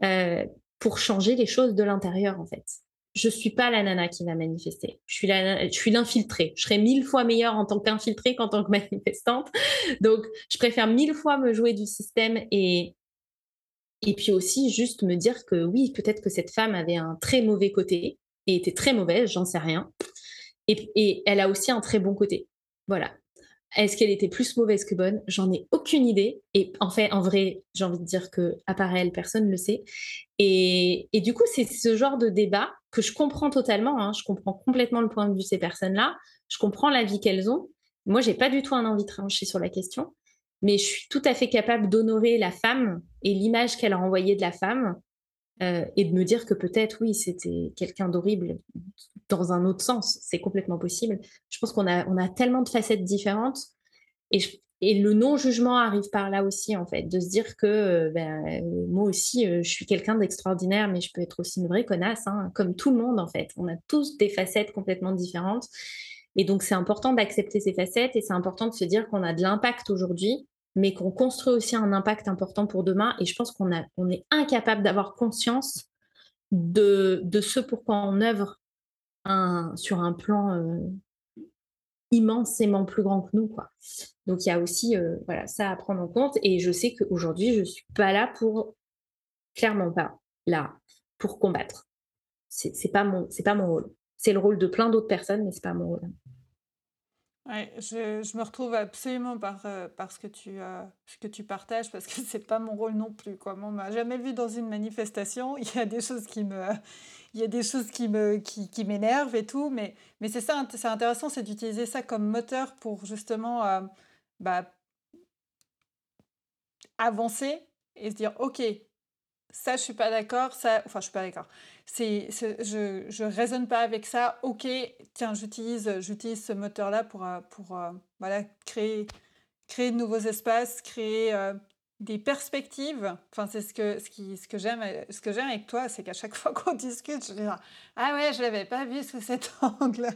euh, pour changer les choses de l'intérieur en fait je suis pas la nana qui va manifester. Je suis l'infiltrée. Je serais mille fois meilleure en tant qu'infiltrée qu'en tant que manifestante. Donc, je préfère mille fois me jouer du système et et puis aussi juste me dire que oui, peut-être que cette femme avait un très mauvais côté et était très mauvaise, j'en sais rien. Et, et elle a aussi un très bon côté. Voilà. Est-ce qu'elle était plus mauvaise que bonne? J'en ai aucune idée. Et en fait, en vrai, j'ai envie de dire que à part elle, personne ne le sait. Et, du coup, c'est ce genre de débat que je comprends totalement. Hein. Je comprends complètement le point de vue de ces personnes-là. Je comprends la vie qu'elles ont. Moi, j'ai pas du tout un envie de trancher sur la question, mais je suis tout à fait capable d'honorer la femme et l'image qu'elle a envoyée de la femme euh, et de me dire que peut-être, oui, c'était quelqu'un d'horrible dans un autre sens. C'est complètement possible. Je pense qu'on a, on a tellement de facettes différentes. Et, et le non-jugement arrive par là aussi, en fait, de se dire que euh, ben, moi aussi, euh, je suis quelqu'un d'extraordinaire, mais je peux être aussi une vraie connasse, hein, comme tout le monde, en fait. On a tous des facettes complètement différentes. Et donc, c'est important d'accepter ces facettes et c'est important de se dire qu'on a de l'impact aujourd'hui, mais qu'on construit aussi un impact important pour demain. Et je pense qu'on on est incapable d'avoir conscience de, ce pourquoi on œuvre sur un plan euh, immensément plus grand que nous. Quoi. Donc il y a aussi euh, voilà, ça à prendre en compte. Et je sais qu'aujourd'hui, je ne suis pas là pour, clairement pas là, pour combattre. C'est pas, mon, pas mon rôle. C'est le rôle de plein d'autres personnes, mais ce n'est pas mon rôle. Je, je, me retrouve absolument par, euh, ce, que tu, euh, que tu partages parce que c'est pas mon rôle non plus. Quoi. on m'a jamais vu dans une manifestation. Il y a des choses qui me, il y a des choses qui me, qui, qui m'énervent et tout, mais, mais c'est ça, c'est intéressant, c'est d'utiliser ça comme moteur pour justement euh, bah, avancer et se dire, ok, ça je suis pas d'accord, ça, enfin je suis pas d'accord c'est, je je raisonne pas avec ça. Ok, tiens, j'utilise j'utilise ce moteur-là pour, euh, pour euh, voilà, créer, créer de nouveaux espaces, créer euh, des perspectives. Enfin, c'est ce que, ce qui, ce que j'aime ce que j'aime avec toi, c'est qu'à chaque fois qu'on discute, je dis ah ouais, je l'avais pas vu sous cet angle.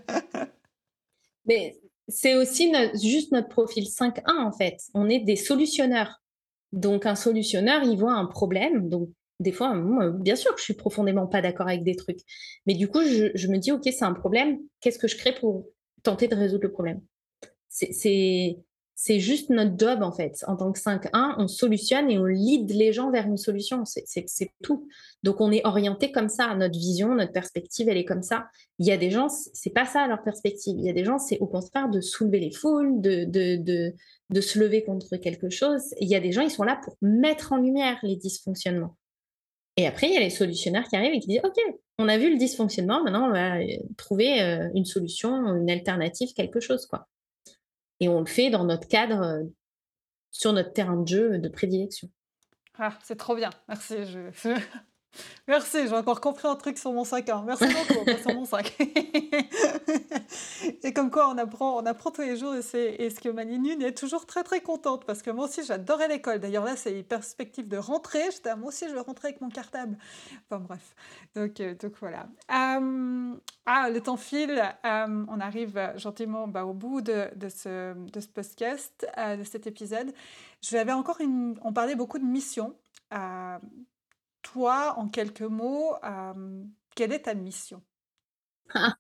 Mais c'est aussi juste notre profil 5.1 en fait. On est des solutionneurs. Donc un solutionneur, il voit un problème. Donc des fois, bien sûr que je suis profondément pas d'accord avec des trucs. Mais du coup, je, me dis, OK, c'est un problème. Qu'est-ce que je crée pour tenter de résoudre le problème? C'est juste notre job, en fait. En tant que 5-1, on solutionne et on lead les gens vers une solution. C'est tout. Donc, on est orienté comme ça. Notre vision, notre perspective, elle est comme ça. Il y a des gens, c'est pas ça leur perspective. Il y a des gens, c'est au contraire de soulever les foules, de se lever contre quelque chose. il y a des gens, ils sont là pour mettre en lumière les dysfonctionnements. Et après, il y a les solutionnaires qui arrivent et qui disent OK, on a vu le dysfonctionnement, maintenant on va euh, trouver euh, une solution, une alternative, quelque chose. quoi. Et on le fait dans notre cadre, euh, sur notre terrain de jeu de prédilection. Ah, c'est trop bien. Merci. Merci, j'ai encore compris un truc sur mon 5 ans. Merci beaucoup, sur mon 5. et comme quoi, on apprend, on apprend tous les jours et, et ce que Malinune est toujours très très contente parce que moi aussi j'adorais l'école. D'ailleurs là, c'est une perspective de rentrée. J'étais, moi aussi je vais rentrer avec mon cartable. Enfin bref, donc, euh, donc voilà. Euh, ah, le temps file. Euh, on arrive gentiment bah, au bout de, ce, de ce podcast, de cet épisode. Je vais encore. On parlait beaucoup de mission toi, en quelques mots, quelle est ta mission? Ah,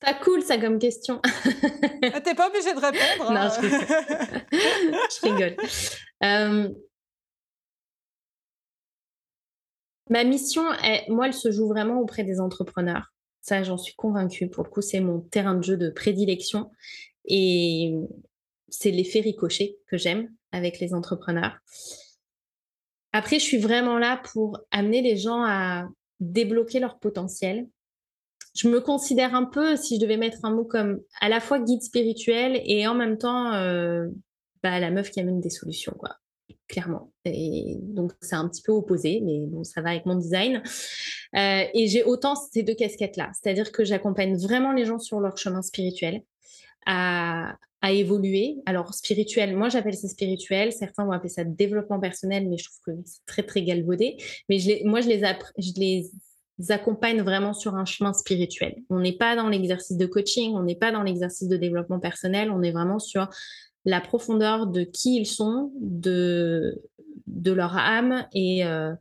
Pas cool ça comme question. ah, T'es pas obligé de répondre. non, je rigole. rigole. ma mission, moi, elle se joue vraiment auprès des entrepreneurs. Ça, j'en suis convaincue. Pour le coup, c'est mon terrain de jeu de prédilection. Et c'est l'effet ricochet que j'aime avec les entrepreneurs. Après, je suis vraiment là pour amener les gens à débloquer leur potentiel. Je me considère un peu, si je devais mettre un mot comme à la fois guide spirituel et en même temps euh, bah, la meuf qui amène des solutions, quoi, clairement. Et donc c'est un petit peu opposé, mais bon, ça va avec mon design. Euh, et j'ai autant ces deux casquettes-là, c'est-à-dire que j'accompagne vraiment les gens sur leur chemin spirituel à, évoluer. Alors, spirituel, moi j'appelle ça spirituel, certains vont appeler ça développement personnel, mais je trouve que c'est très, très galvaudé. Mais moi, je les, accompagne vraiment sur un chemin spirituel. On n'est pas dans l'exercice de coaching, on n'est pas dans l'exercice de développement personnel, on est vraiment sur la profondeur de qui ils sont, de, de leur âme et euh,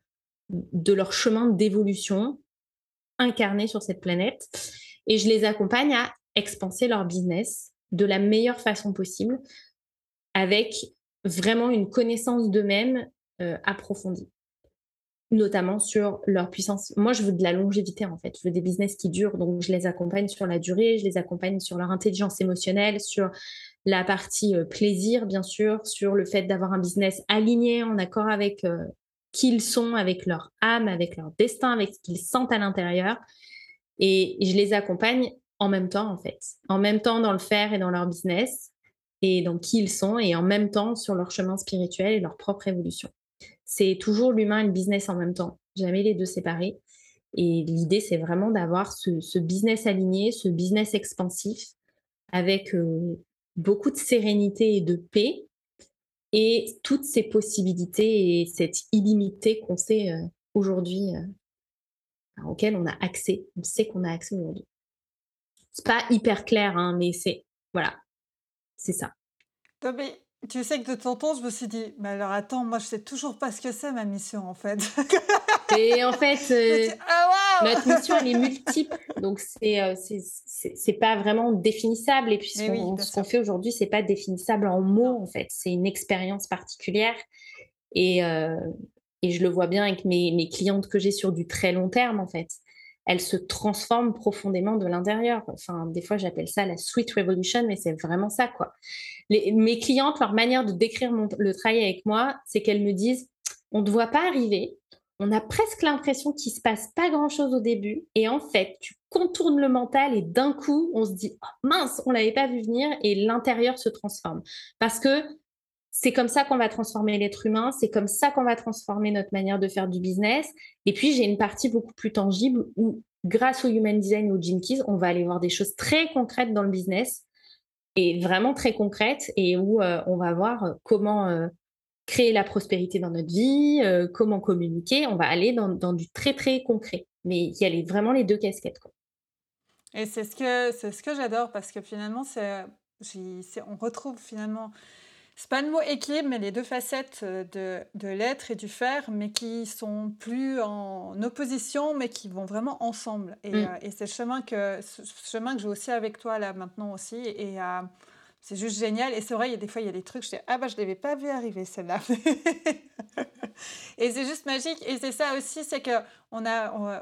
de leur chemin d'évolution incarné sur cette planète. Et je les accompagne à expanser leur business de la meilleure façon possible, avec vraiment une connaissance d'eux-mêmes euh, approfondie, notamment sur leur puissance. Moi, je veux de la longévité, en fait. Je veux des business qui durent, donc je les accompagne sur la durée, je les accompagne sur leur intelligence émotionnelle, sur la partie euh, plaisir, bien sûr, sur le fait d'avoir un business aligné, en accord avec euh, qui ils sont, avec leur âme, avec leur destin, avec ce qu'ils sentent à l'intérieur. Et je les accompagne en même temps, en fait. En même temps dans le faire et dans leur business, et dans qui ils sont, et en même temps sur leur chemin spirituel et leur propre évolution. C'est toujours l'humain et le business en même temps, jamais les deux séparés. Et l'idée, c'est vraiment d'avoir ce, business aligné, ce business expansif, avec euh, beaucoup de sérénité et de paix, et toutes ces possibilités et cette illimité qu'on sait euh, aujourd'hui, euh, auquel on a accès, on sait qu'on a accès aujourd'hui. C'est pas hyper clair, hein, mais c'est voilà, c'est ça. mais tu sais que de ton temps, je me suis dit, mais alors attends, moi je sais toujours pas ce que c'est ma mission en fait. Et en fait, euh, ah, notre mission elle est multiple, donc c'est euh, c'est pas vraiment définissable. Et puis ce qu'on fait aujourd'hui, c'est pas définissable en mots en fait, c'est une expérience particulière. Et, euh, et je le vois bien avec mes, mes clientes que j'ai sur du très long terme en fait elle se transforme profondément de l'intérieur. Enfin, des fois, j'appelle ça la sweet revolution, mais c'est vraiment ça, quoi. mes clientes, leur manière de décrire le travail avec moi, c'est qu'elles me disent, on ne te voit pas arriver, on a presque l'impression qu'il se passe pas grand-chose au début, et en fait, tu contournes le mental et d'un coup, on se dit, oh, mince, on l'avait pas vu venir, et l'intérieur se transforme. Parce que c'est comme ça qu'on va transformer l'être humain, c'est comme ça qu'on va transformer notre manière de faire du business. Et puis, j'ai une partie beaucoup plus tangible où, grâce au Human Design ou au Jinkies, on va aller voir des choses très concrètes dans le business et vraiment très concrètes et où euh, on va voir euh, comment euh, créer la prospérité dans notre vie, comment communiquer. On va aller dans, du très, très concret. Mais il y a vraiment les deux casquettes. Et c'est ce que, ce que j'adore parce que finalement, c'est, on retrouve finalement c'est pas le mot équilibre, mais les deux facettes euh, de, de l'être et du faire, mais qui sont plus en opposition, mais qui vont vraiment ensemble. Et, mm. euh, et c'est le chemin que, ce chemin que j'ai aussi avec toi là maintenant aussi. Et euh, c'est juste génial. Et c'est vrai, il y a des fois, il y a des trucs, je dis, ah bah je ne l'avais pas vu arriver celle-là. et c'est juste magique. Et c'est ça aussi, c'est que on, a,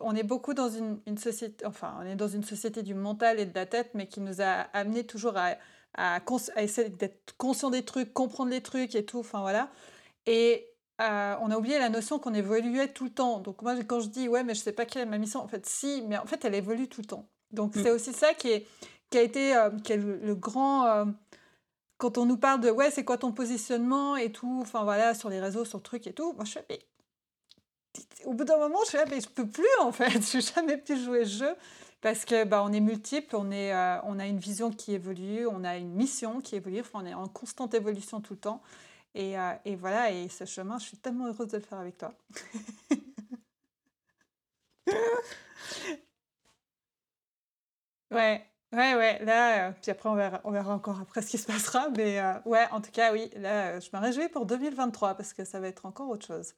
on, est beaucoup dans une, une, société, enfin, on est dans une société du mental et de la tête, mais qui nous a amené toujours à à, essayer d'être conscient des trucs, comprendre les trucs et tout. Enfin voilà. Et euh, on a oublié la notion qu'on évoluait tout le temps. Donc moi, quand je dis ouais, mais je sais pas quelle est ma mission, en fait, si, mais en fait, elle évolue tout le temps. Donc mm. c'est aussi ça qui, est, qui a été euh, qui est le, grand. Euh, quand on nous parle de ouais, c'est quoi ton positionnement et tout, enfin voilà, sur les réseaux, sur le truc et tout, moi je fais, mais au bout d'un moment, je fais, mais je peux plus en fait, je n'ai jamais pu jouer ce jeu parce que bah, on est multiple, on, est, euh, on a une vision qui évolue, on a une mission qui évolue, on est en constante évolution tout le temps. Et, euh, et, voilà, et ce chemin, je suis tellement heureuse de le faire avec toi. ouais, ouais, ouais, là, euh, puis après, on verra, on verra encore après ce qui se passera. Mais ouais, en tout cas, oui, là, je me réjouis pour 2023 parce que ça va être encore autre chose.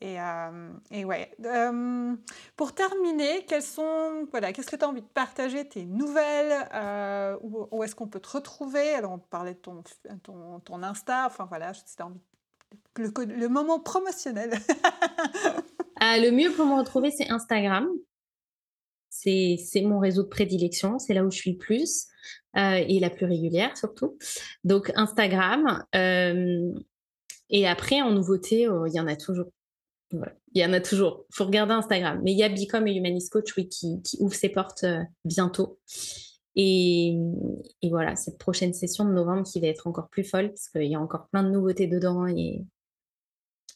Et, euh, et ouais. Euh, pour terminer, quels sont, voilà, qu'est-ce que tu as envie de partager tes nouvelles euh, Où, est-ce qu'on peut te retrouver? Alors, on parlait de ton, ton, ton Insta. Enfin, voilà, si envie. Le, le, moment promotionnel. ah, le mieux pour me retrouver, c'est Instagram. C'est mon réseau de prédilection. C'est là où je suis le plus. et la plus régulière, surtout. Donc, Instagram. et après, en nouveauté, il y en a toujours il y en a toujours. Il faut regarder Instagram. Mais il y a Bicom et Humanist Coach oui, qui, qui ouvrent ses portes euh, bientôt. Et, et, voilà, cette prochaine session de novembre qui va être encore plus folle parce qu'il y a encore plein de nouveautés dedans. Et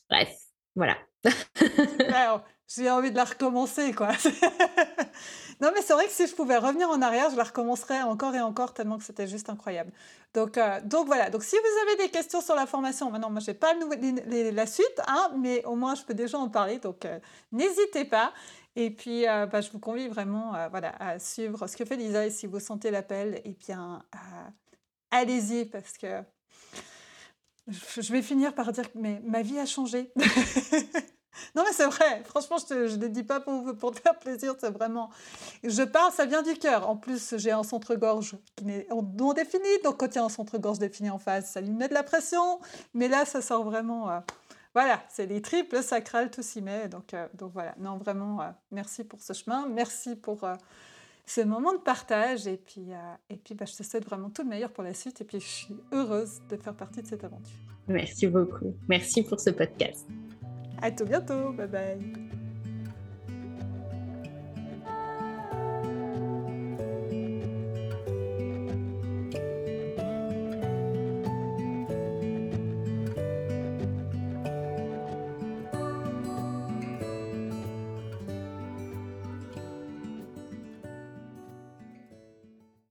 bref, voilà. J'ai envie de la recommencer, quoi. non, mais c'est vrai que si je pouvais revenir en arrière, je la recommencerais encore et encore tellement que c'était juste incroyable. Donc, euh, donc voilà. Donc, si vous avez des questions sur la formation, maintenant, moi, je n'ai pas la suite, hein, mais au moins, je peux déjà en parler. Donc, euh, n'hésitez pas. Et puis, euh, bah, je vous convie vraiment voilà, à suivre ce que fait Lisa. Et si vous sentez l'appel, eh bien, allez-y parce que je vais finir par dire que ma vie a changé. Non, mais c'est vrai. Franchement, je ne le dis pas pour, pour te faire plaisir. C'est vraiment. Je parle, ça vient du cœur. En plus, j'ai un centre-gorge qui est non défini. Donc, quand il y a un centre-gorge défini en face, ça lui met de la pression. Mais là, ça sort vraiment. Euh, voilà, c'est les triples sacrales, tout s'y met. Donc, euh, donc voilà. Non, vraiment, euh, merci pour ce chemin. Merci pour ce moment de partage. Et puis, et puis bah, je te souhaite vraiment tout le meilleur pour la suite. Et puis, je suis heureuse de faire partie de cette aventure. Merci beaucoup. Merci pour ce podcast. À tout bientôt. Bye bye.